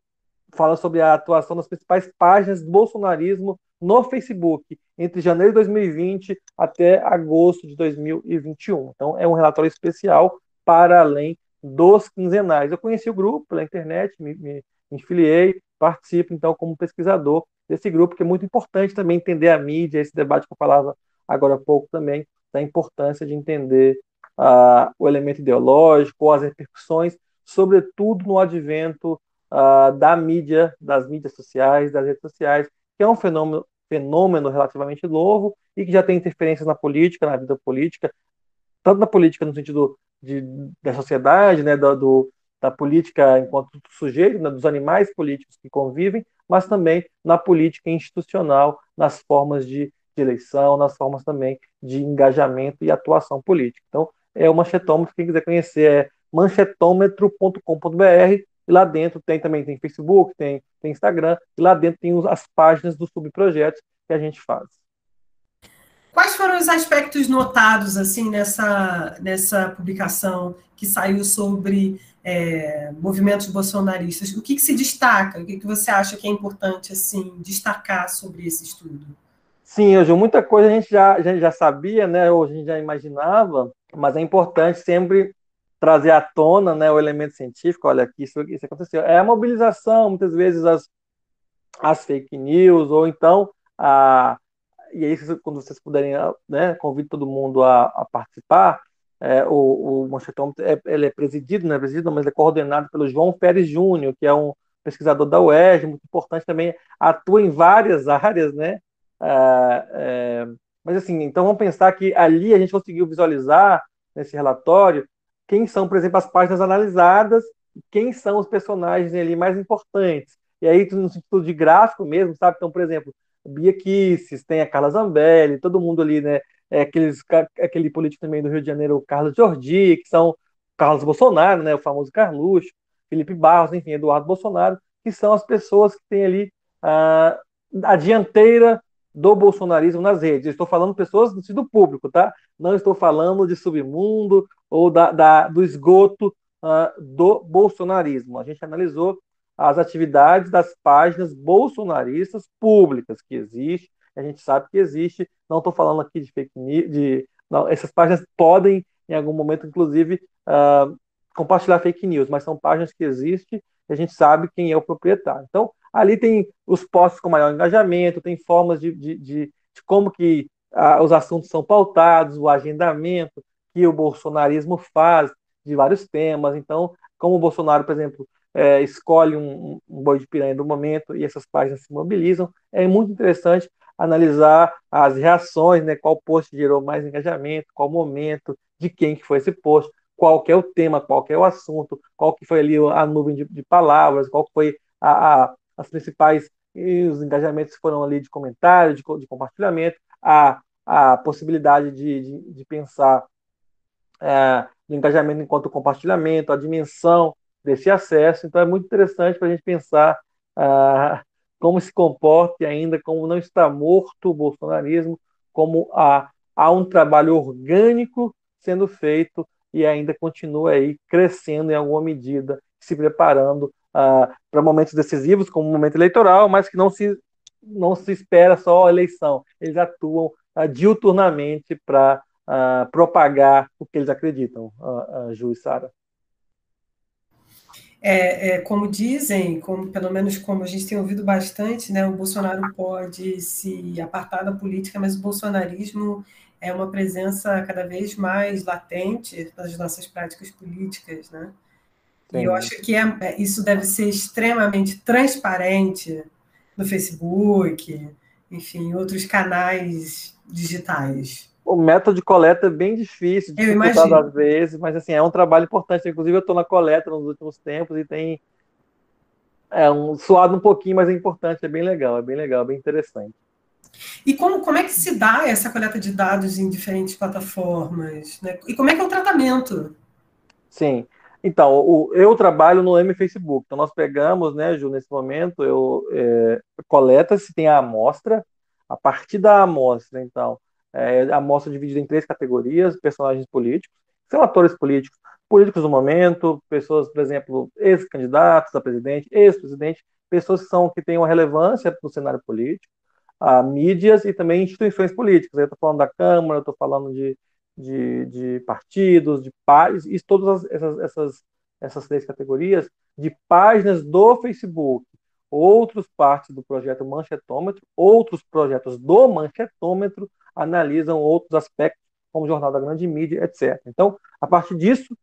fala sobre a atuação das principais páginas do bolsonarismo no Facebook entre janeiro de 2020 até agosto de 2021. Então é um relatório especial para além dos quinzenais. Eu conheci o grupo pela internet, me, me, me filiei, participo então como pesquisador desse grupo, que é muito importante também entender a mídia, esse debate que eu falava agora há pouco também, da importância de entender uh, o elemento ideológico, as repercussões, sobretudo no advento uh, da mídia, das mídias sociais, das redes sociais, que é um fenômeno, fenômeno relativamente novo e que já tem interferências na política, na vida política, tanto na política no sentido de, da sociedade, né, do, do da política enquanto sujeito, né, dos animais políticos que convivem, mas também na política institucional, nas formas de, de eleição, nas formas também de engajamento e atuação política. Então, é o manchetômetro, quem quiser conhecer é manchetômetro.com.br e lá dentro tem também tem Facebook, tem, tem Instagram, e lá dentro tem as páginas dos subprojetos que a gente faz. Quais foram os aspectos notados assim nessa, nessa publicação que saiu sobre é, movimentos bolsonaristas? O que, que, se destaca? O que, que você acha que é importante assim destacar sobre esse estudo? Sim, hoje muita coisa a gente já, a gente já sabia, né? Ou a gente já imaginava, mas é importante sempre trazer à tona né, o elemento científico, olha, aqui isso, isso aconteceu. É a mobilização, muitas vezes, as, as fake news, ou então, a, e aí, quando vocês puderem, né, convido todo mundo a, a participar, é, o, o é, ele é presidido, não é presidido, mas é coordenado pelo João Pérez Júnior, que é um pesquisador da UERJ, muito importante também, atua em várias áreas, né, é, é mas assim, então vamos pensar que ali a gente conseguiu visualizar nesse relatório quem são, por exemplo, as páginas analisadas, quem são os personagens ali mais importantes. E aí, no sentido de gráfico mesmo, sabe? Então, por exemplo, Bia Kisses, tem a Carla Zambelli, todo mundo ali, né? É aqueles, aquele político também do Rio de Janeiro, o Carlos Jordi, que são Carlos Bolsonaro, né? O famoso Carluxo, Felipe Barros, enfim, Eduardo Bolsonaro, que são as pessoas que têm ali a, a dianteira do bolsonarismo nas redes. Eu estou falando pessoas do público, tá? Não estou falando de submundo ou da, da do esgoto uh, do bolsonarismo. A gente analisou as atividades das páginas bolsonaristas públicas que existe. A gente sabe que existe. Não estou falando aqui de fake news. De, não, essas páginas podem, em algum momento, inclusive, uh, compartilhar fake news, mas são páginas que existem e a gente sabe quem é o proprietário. Então, ali tem os postos com maior engajamento, tem formas de, de, de, de como que uh, os assuntos são pautados, o agendamento que o bolsonarismo faz de vários temas. Então, como o Bolsonaro, por exemplo, é, escolhe um, um, boi de piranha do momento e essas páginas se mobilizam. É muito interessante analisar as reações, né, qual post gerou mais engajamento, qual momento, de quem que foi esse post, qual que é o tema, qual que é o assunto, qual que foi ali a nuvem de, de palavras, qual foi a, a, as principais os engajamentos foram ali de comentário, de, de compartilhamento, a, a possibilidade de, de, de pensar é, engajamento enquanto compartilhamento, a dimensão desse acesso. Então, é muito interessante para a gente pensar ah, como se comporta ainda como não está morto o bolsonarismo, como há, há um trabalho orgânico sendo feito e ainda continua aí crescendo em alguma medida, se preparando ah, para momentos decisivos, como o momento eleitoral, mas que não se, não se espera só a eleição. Eles atuam ah, diuturnamente para ah, propagar o que eles acreditam, uh, uh, Ju e Sara é, é, como dizem, como, pelo menos como a gente tem ouvido bastante, né, o Bolsonaro pode se apartar da política, mas o bolsonarismo é uma presença cada vez mais latente nas nossas práticas políticas, né? Sim. E eu acho que é, é, isso deve ser extremamente transparente no Facebook, enfim, outros canais digitais o método de coleta é bem difícil, dificultado às vezes, mas assim, é um trabalho importante. Inclusive, eu estou na coleta nos últimos tempos e tem é um suado um pouquinho, mas é importante, é bem legal, é bem legal, é bem interessante. E como, como é que se dá essa coleta de dados em diferentes plataformas? Né? E como é que é o tratamento? Sim. Então, o, eu trabalho no M Facebook. Então, nós pegamos, né, Ju, nesse momento, eu é, coleta se tem a amostra. A partir da amostra, então, é, a amostra dividida em três categorias: personagens políticos, são atores políticos, políticos do momento, pessoas, por exemplo, ex-candidatos a presidente, ex-presidente, pessoas que são que têm uma relevância no cenário político, a mídias e também instituições políticas. Eu estou falando da Câmara, estou falando de, de, de, partidos, de páginas, e todas essas, essas, essas três categorias, de páginas do Facebook, outros partes do projeto Manchetômetro, outros projetos do Manchetômetro, analisam outros aspectos, como Jornal da Grande Mídia, etc. Então, a partir disso,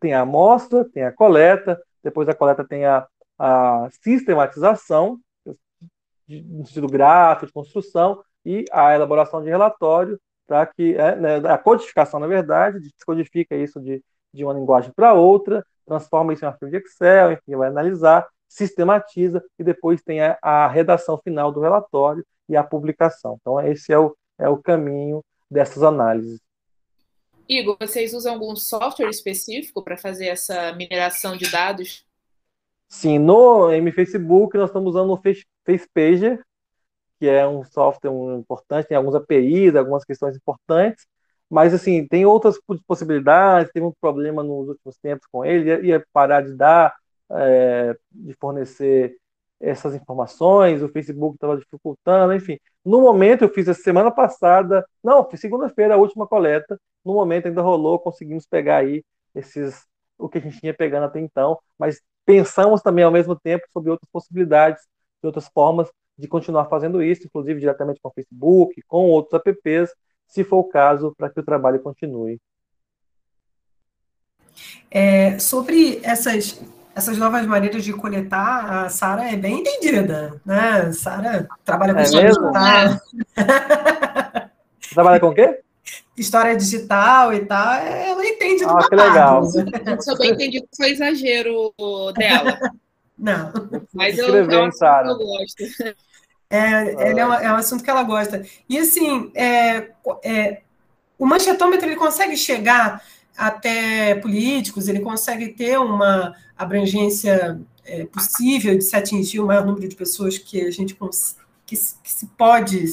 tem a amostra, tem a coleta, depois da coleta tem a, a sistematização, no sentido gráfico, de construção, e a elaboração de relatório, para que é, né, a codificação, na verdade, descodifica isso de, de uma linguagem para outra, transforma isso em um arquivo de Excel, enfim, vai analisar, sistematiza e depois tem a, a redação final do relatório e a publicação. Então, esse é o, é o caminho dessas análises. Igor, vocês usam algum software específico para fazer essa mineração de dados? Sim, no M-Facebook nós estamos usando o FacePager, que é um software importante, tem alguns APIs, algumas questões importantes, mas assim, tem outras possibilidades, teve um problema nos últimos tempos com ele, ia parar de dar, é, de fornecer essas informações, o Facebook estava dificultando, enfim. No momento, eu fiz a semana passada, não, segunda-feira a última coleta. No momento ainda rolou, conseguimos pegar aí esses o que a gente tinha pegando até então, mas pensamos também ao mesmo tempo sobre outras possibilidades, de outras formas de continuar fazendo isso, inclusive diretamente com o Facebook, com outros apps, se for o caso, para que o trabalho continue. É, sobre essas essas novas maneiras de coletar, a Sara é bem entendida, né? Sara trabalha com é história mesmo? digital. trabalha com o quê? História digital e tal, ela entende do Ah, que legal. Eu bem entendi que foi exagero dela. Não. Mas eu, eu, eu gosto. É, é, um, é um assunto que ela gosta. E assim, é, é, o manchetômetro ele consegue chegar até políticos, ele consegue ter uma abrangência é, possível de se atingir o maior número de pessoas que a gente que, que se pode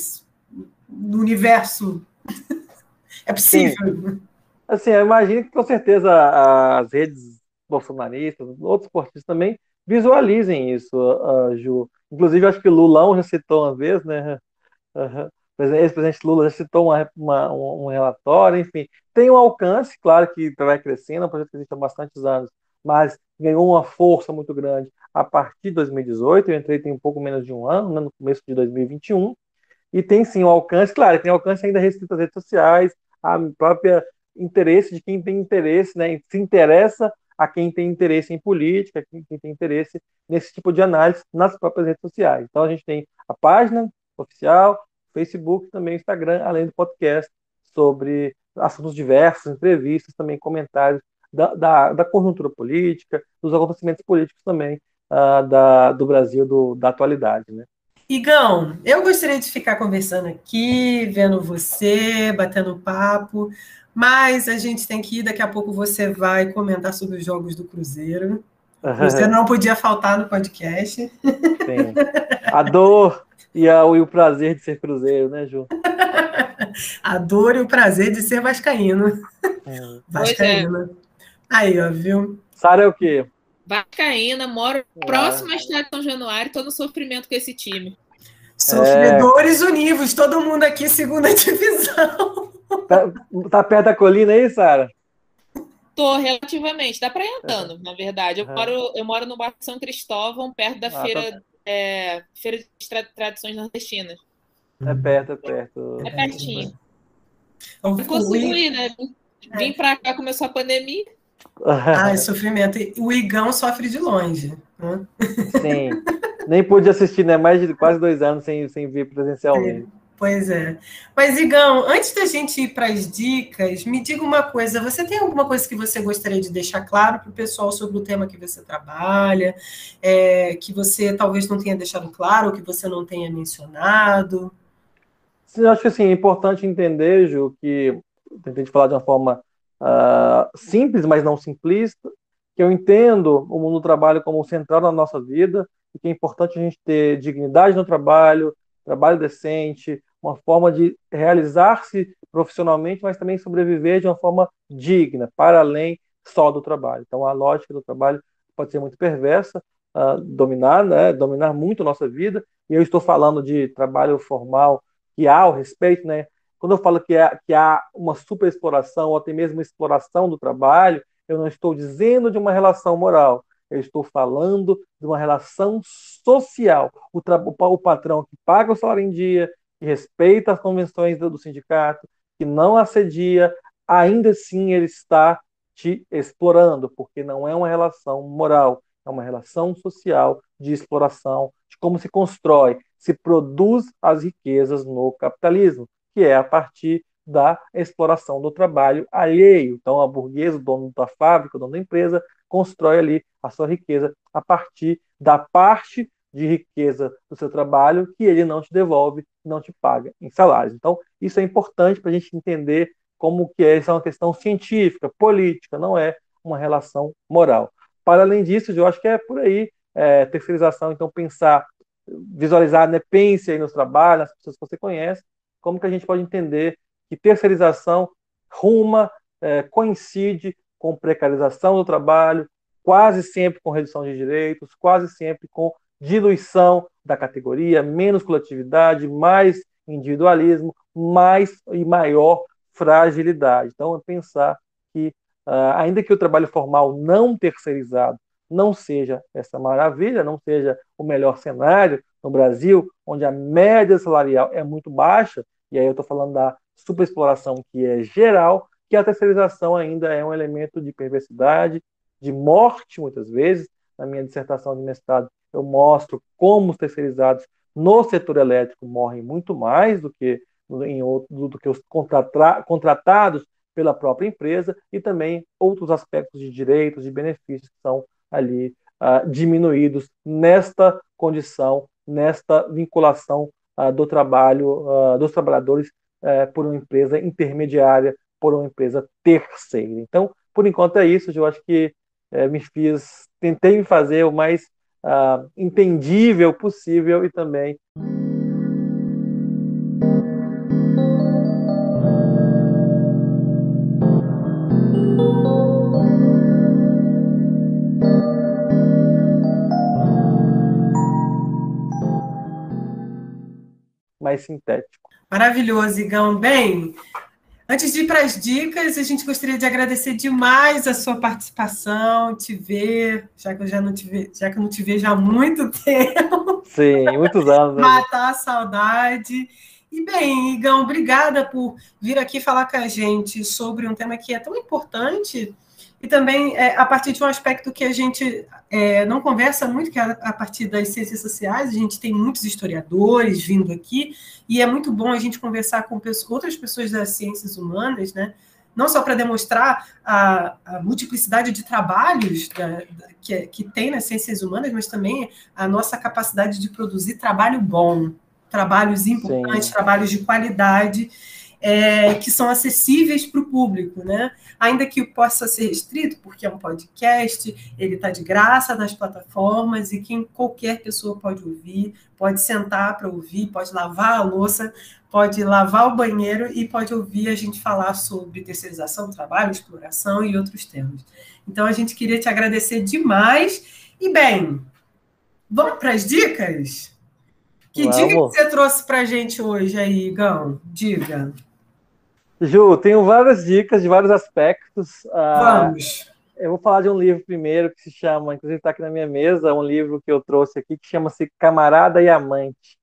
no universo. É possível. Sim. Assim, eu imagino que com certeza as redes bolsonaristas, outros esportistas também visualizem isso, uh, Ju. Inclusive, acho que Lulão já citou uma vez, né? ex-presidente Lula já citou uma, uma, um relatório, enfim. Tem um alcance, claro que vai crescendo, é um projeto que existe há bastantes anos, mas ganhou uma força muito grande a partir de 2018. Eu entrei tem um pouco menos de um ano, né, no começo de 2021, e tem sim um alcance, claro, tem alcance ainda restrito às redes sociais, a própria interesse de quem tem interesse, né, se interessa a quem tem interesse em política, quem, quem tem interesse nesse tipo de análise nas próprias redes sociais. Então a gente tem a página oficial, Facebook, também Instagram, além do podcast sobre assuntos diversos, entrevistas, também comentários da, da, da conjuntura política, dos acontecimentos políticos também uh, da, do Brasil, do, da atualidade, né? Igão, eu gostaria de ficar conversando aqui, vendo você, batendo papo, mas a gente tem que ir, daqui a pouco você vai comentar sobre os jogos do Cruzeiro. Você não podia faltar no podcast. Sim. A dor e, a, e o prazer de ser Cruzeiro, né, Ju? a dor e o prazer de ser vascaíno. É. Vascaína. É. Aí, ó, viu? Sara é o quê? Vascaína, moro próximo à cidade de São Januário, tô no sofrimento com esse time. Sofredores é... univos, todo mundo aqui, segunda divisão. Tá, tá perto da colina aí, Sara? Tô, relativamente. Dá para ir andando, na verdade. Eu, uhum. moro, eu moro no bairro São Cristóvão, perto da ah, tá feira, tá... é, feira de tra tradições nordestinas. É perto, é perto. É pertinho. Eu consegui ir, né? Vim para cá, começou a pandemia. Ai, sofrimento. O Igão sofre de longe. Né? Sim. Nem pude assistir, né? Mais de quase dois anos sem, sem ver presencialmente. É. Pois é. Mas, Igão, antes da gente ir para as dicas, me diga uma coisa: você tem alguma coisa que você gostaria de deixar claro para o pessoal sobre o tema que você trabalha, é, que você talvez não tenha deixado claro, ou que você não tenha mencionado? Sim, acho que assim, é importante entender, Ju, que tentei falar de uma forma uh, simples, mas não simplista, que eu entendo o mundo do trabalho como central na nossa vida, e que é importante a gente ter dignidade no trabalho, trabalho decente, uma forma de realizar-se profissionalmente, mas também sobreviver de uma forma digna, para além só do trabalho. Então, a lógica do trabalho pode ser muito perversa, uh, dominar, né, dominar muito a nossa vida. E eu estou falando de trabalho formal que há o respeito, né? Quando eu falo que, é, que há uma superexploração ou até mesmo exploração do trabalho, eu não estou dizendo de uma relação moral, eu estou falando de uma relação social. O, o, patrão que paga o salário em dia, que respeita as convenções do, sindicato, que não assedia, ainda assim ele está te explorando, porque não é uma relação moral, é uma relação social de exploração, de como se constrói, se produz as riquezas no capitalismo, que é a partir da exploração do trabalho alheio. Então, a burguesa, o dono da fábrica, o dono da empresa, constrói ali a sua riqueza a partir da parte de riqueza do seu trabalho que ele não te devolve, não te paga em salários. Então, isso é importante para a gente entender como que é, isso é uma questão científica, política, não é uma relação moral. Para além disso, eu acho que é por aí, é, terceirização, então pensar, visualizar, né, pense aí nos trabalhos, nas pessoas que você conhece, como que a gente pode entender que terceirização ruma, é, coincide com precarização do trabalho, quase sempre com redução de direitos, quase sempre com diluição da categoria, menos coletividade, mais individualismo, mais e maior fragilidade. Então, é pensar que, uh, ainda que o trabalho formal não terceirizado não seja essa maravilha, não seja o melhor cenário no Brasil, onde a média salarial é muito baixa, e aí eu estou falando da superexploração que é geral, que a terceirização ainda é um elemento de perversidade, de morte, muitas vezes. Na minha dissertação de mestrado, eu mostro como os terceirizados no setor elétrico morrem muito mais do que, em outro, do que os contratados pela própria empresa e também outros aspectos de direitos, de benefícios que são ali uh, diminuídos nesta condição, nesta vinculação uh, do trabalho uh, dos trabalhadores eh, por uma empresa intermediária, por uma empresa terceira. Então, por enquanto é isso. Eu acho que eh, me fiz, tentei me fazer o mais uh, entendível possível e também. mais sintético. Maravilhoso, Igão. Bem, antes de ir para as dicas, a gente gostaria de agradecer demais a sua participação, te ver, já que eu já não te ve, já que eu não te vejo há muito tempo. Sim, muitos anos. Né? Matar a saudade. E bem, Igão, obrigada por vir aqui falar com a gente sobre um tema que é tão importante e também é, a partir de um aspecto que a gente é, não conversa muito, que é a partir das ciências sociais, a gente tem muitos historiadores vindo aqui, e é muito bom a gente conversar com pessoas, outras pessoas das ciências humanas, né? não só para demonstrar a, a, multiplicidade de trabalhos da, da, que, que tem nas ciências humanas, mas também a nossa capacidade de produzir trabalho bom, trabalhos importantes, Sim. trabalhos de qualidade, é, que são acessíveis para o público, né? Ainda que possa ser restrito, porque é um podcast, ele está de graça nas plataformas e quem qualquer pessoa pode ouvir, pode sentar para ouvir, pode lavar a louça, pode lavar o banheiro e pode ouvir a gente falar sobre terceirização do trabalho, exploração e outros temas. Então a gente queria te agradecer demais. E bem, vamos para as dicas? Que Vamos. dica que você trouxe para a gente hoje aí, Gão? Diga. Ju, tenho várias dicas de vários aspectos. Ah, Vamos. Eu vou falar de um livro primeiro que se chama, inclusive está aqui na minha mesa, um livro que eu trouxe aqui que chama-se Camarada e Amante.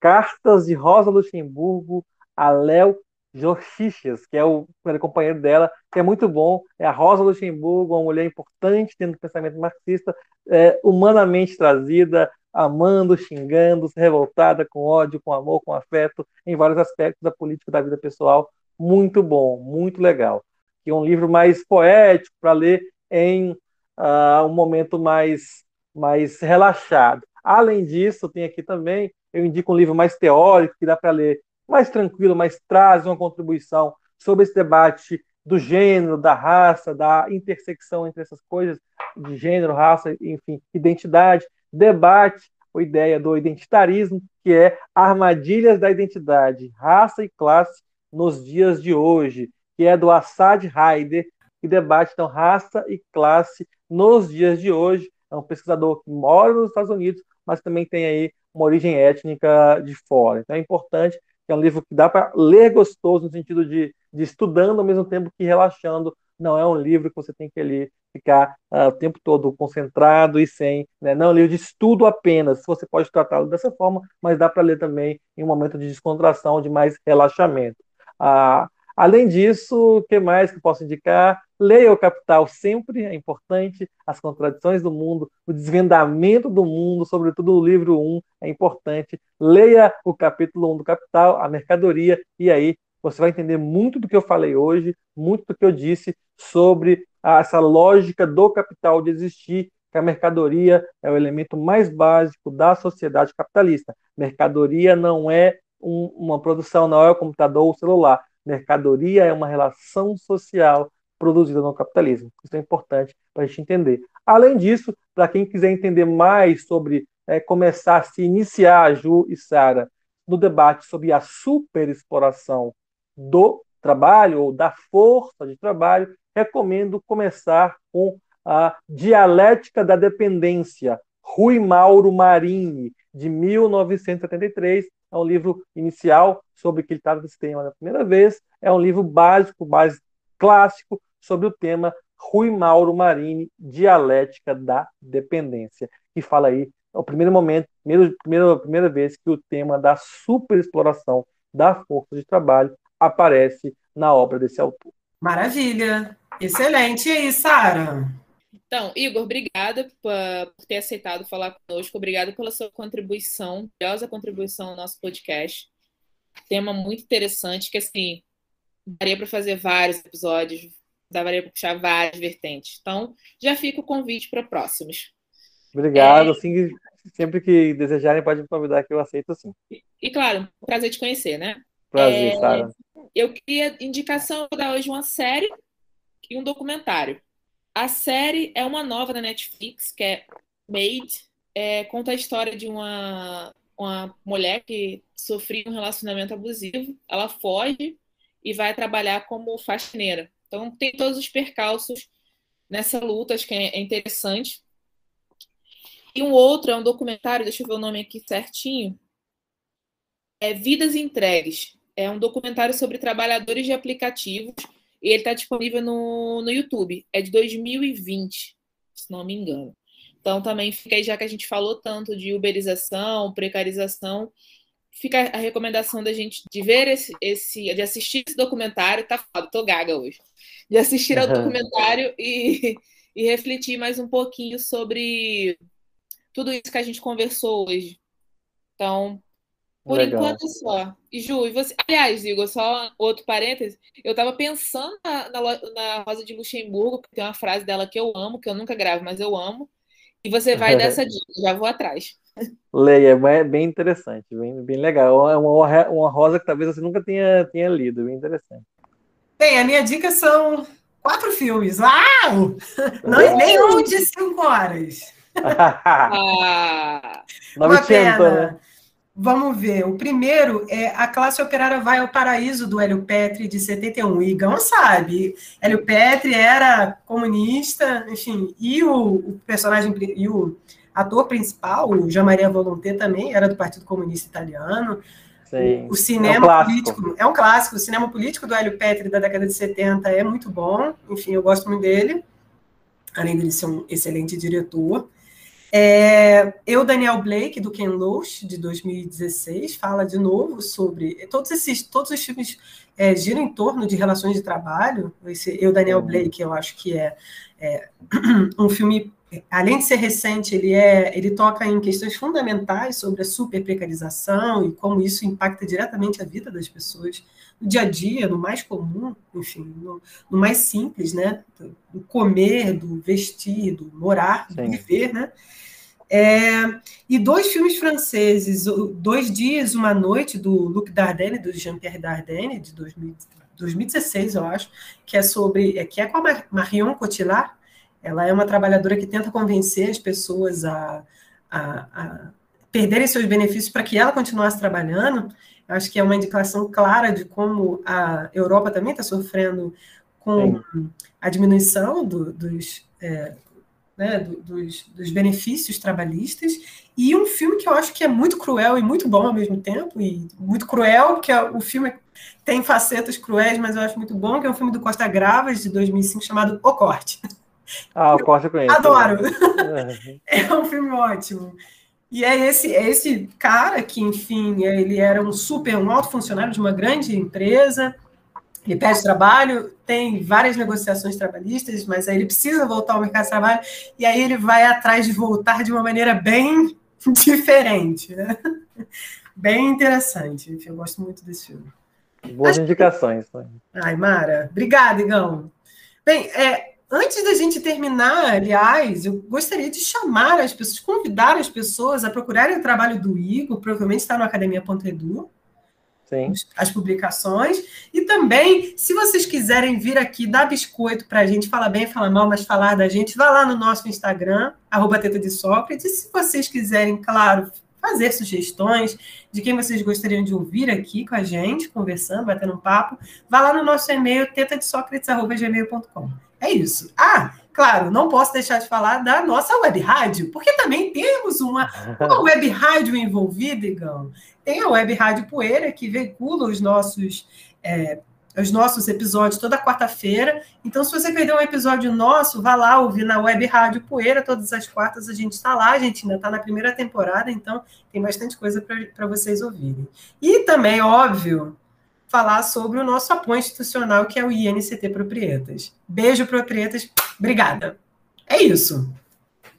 Cartas de Rosa Luxemburgo a Léo Jorchichas, que é o companheiro dela, que é muito bom. É a Rosa Luxemburgo, uma mulher importante dentro do pensamento marxista, é, humanamente trazida, amando, xingando, revoltada, com ódio, com amor, com afeto, em vários aspectos da política da vida pessoal. Muito bom, muito legal. Que é um livro mais poético para ler em uh, um momento mais, mais relaxado. Além disso, tem aqui também, eu indico um livro mais teórico, que dá para ler mais tranquilo, mas traz uma contribuição sobre esse debate do gênero, da raça, da intersecção entre essas coisas, de gênero, raça, enfim, identidade, debate a ideia do identitarismo, que é armadilhas da identidade, raça e classe nos dias de hoje, que é do Assad Haider, que debate então raça e classe nos dias de hoje. É um pesquisador que mora nos Estados Unidos, mas também tem aí uma origem étnica de fora. Então é importante, é um livro que dá para ler gostoso, no sentido de, de estudando ao mesmo tempo que relaxando. Não é um livro que você tem que ler ficar uh, o tempo todo concentrado e sem, né? não é um livro de estudo apenas, você pode tratá-lo dessa forma, mas dá para ler também em um momento de descontração, de mais relaxamento. Uh, além disso, o que mais que posso indicar? Leia o Capital sempre, é importante, as contradições do mundo, o desvendamento do mundo, sobretudo o livro 1, é importante. Leia o capítulo 1 do Capital, a mercadoria, e aí você vai entender muito do que eu falei hoje, muito do que eu disse sobre essa lógica do capital de existir, que a mercadoria é o elemento mais básico da sociedade capitalista. Mercadoria não é um, uma produção, não é o computador ou o celular. Mercadoria é uma relação social produzida no capitalismo. Isso é importante para a gente entender. Além disso, para quem quiser entender mais sobre é, começar a se iniciar, Ju e Sara, no debate sobre a superexploração do trabalho ou da força de trabalho, recomendo começar com a Dialética da Dependência, Rui Mauro Marini, de 1973. É um livro inicial sobre que ele trata desse tema na primeira vez. É um livro básico, mais clássico, sobre o tema Rui Mauro Marini, Dialética da Dependência, que fala aí, é o primeiro momento, primeiro, primeira, primeira vez que o tema da superexploração da força de trabalho aparece na obra desse autor. Maravilha! Excelente. E aí, Sara? Então, Igor, obrigada por ter aceitado falar conosco. Obrigada pela sua contribuição, valiosa contribuição ao nosso podcast. Tema muito interessante, que assim, daria para fazer vários episódios, daria para puxar várias vertentes. Então, já fica o convite para próximos. Obrigado. É... Assim, sempre que desejarem, pode me convidar que eu aceito sim. E, e claro, prazer te conhecer, né? Prazer, é... Sara. Eu queria indicação, vou dar hoje uma série e um documentário. A série é uma nova da Netflix, que é Made. É, conta a história de uma, uma mulher que sofreu um relacionamento abusivo. Ela foge e vai trabalhar como faxineira. Então, tem todos os percalços nessa luta, acho que é interessante. E um outro é um documentário, deixa eu ver o nome aqui certinho. é Vidas Entregues. É um documentário sobre trabalhadores de aplicativos e ele está disponível no, no YouTube. É de 2020, se não me engano. Então também fica aí, já que a gente falou tanto de uberização, precarização, fica a recomendação da gente de ver esse, esse de assistir esse documentário, tá foda, tô gaga hoje. De assistir ao documentário e, e refletir mais um pouquinho sobre tudo isso que a gente conversou hoje. Então, por Legal. enquanto só. E Ju, e você. Aliás, Igor, só outro parêntese. Eu estava pensando na, na, na, Rosa de Luxemburgo, que tem uma frase dela que eu amo, que eu nunca gravo, mas eu amo. E você vai dessa dica, já vou atrás. Leia, é bem interessante, bem, bem legal. É uma, uma rosa que talvez você nunca tenha, tenha lido, bem interessante. Bem, a minha dica são quatro filmes. Uau! Não, nem um de cinco horas. ah, uma pena. Né? Vamos ver. O primeiro é A Classe Operária Vai ao Paraíso, do Hélio Petri, de 71. E Igão sabe. Hélio Petri era comunista, enfim, e o, o personagem, e o ator principal, o Jean Maria Volonté, também era do Partido Comunista Italiano. Sim. O, cinema é um político é um clássico. O cinema político do Hélio Petri da década de 70 é muito bom. Enfim, eu gosto muito dele, além dele ser um excelente diretor. É, eu, Daniel Blake, do Ken Loach, de 2016, fala de novo sobre. Todos esses todos os filmes é, giram em torno de relações de trabalho. Esse, eu, Daniel uhum. Blake, eu acho que é, é um filme além de ser recente, ele, é, ele toca em questões fundamentais sobre a super precarização e como isso impacta diretamente a vida das pessoas no dia a dia, no mais comum, enfim, no, no mais simples, né? Do comer, do vestir, do morar, do Sim. viver, né? É, e dois filmes franceses, Dois Dias, Uma Noite, do Luc Dardenne, do Jean-Pierre Dardenne, de 2000, 2016, eu acho, que é sobre, que é com a Marion Cotillard, ela é uma trabalhadora que tenta convencer as pessoas a, a, a perderem seus benefícios para que ela continuasse trabalhando. Acho que é uma indicação clara de como a Europa também está sofrendo com Sim. a diminuição do, dos, é, né, do, dos, dos, benefícios trabalhistas. E um filme que eu acho que é muito cruel e muito bom ao mesmo tempo, e muito cruel, porque é, o filme tem facetas cruéis, mas eu acho muito bom, que é um filme do Costa Gravas, de 2005, chamado O Corte. Ah, o Corte eu conheço. Adoro. É. é um filme ótimo. E é esse, é esse cara que, enfim, ele era um super, um alto funcionário de uma grande empresa, ele pede trabalho, tem várias negociações trabalhistas, mas aí ele precisa voltar ao mercado de trabalho, e aí ele vai atrás de voltar de uma maneira bem diferente, né? Bem interessante. Enfim, eu gosto muito desse filme. Boas Acho indicações. Que... Ai, Mara. Obrigada, Igão. Bem, é, Antes da gente terminar, aliás, eu gostaria de chamar as pessoas, convidar as pessoas a procurarem o trabalho do Igor, provavelmente está no academia.edu, Sim. as publicações. E também, se vocês quiserem vir aqui dar biscoito para a gente, falar bem, falar mal, mas falar da gente, vá lá no nosso Instagram, arroba Teta de Sócrates. E se vocês quiserem, claro, fazer sugestões de quem vocês gostariam de ouvir aqui com a gente, conversando, batendo um papo, vá lá no nosso e-mail, tetadesocrates.gmail.com. É isso. Ah, claro, não posso deixar de falar da nossa web rádio, porque também temos uma, uma web rádio envolvida, Igão. Tem a web rádio Poeira, que veicula os nossos. É, os nossos episódios toda quarta-feira. Então, se você perdeu um episódio nosso, vá lá ouvir na Web Rádio Poeira. Todas as quartas a gente está lá. A gente ainda está na primeira temporada, então tem bastante coisa para vocês ouvirem. E também, óbvio, falar sobre o nosso apoio institucional, que é o INCT Proprietas. Beijo, Proprietas. Obrigada. É isso.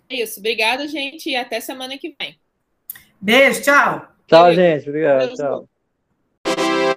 É isso. Obrigada, gente, e até semana que vem. Beijo, tchau. Tchau, gente. Obrigado. Tchau.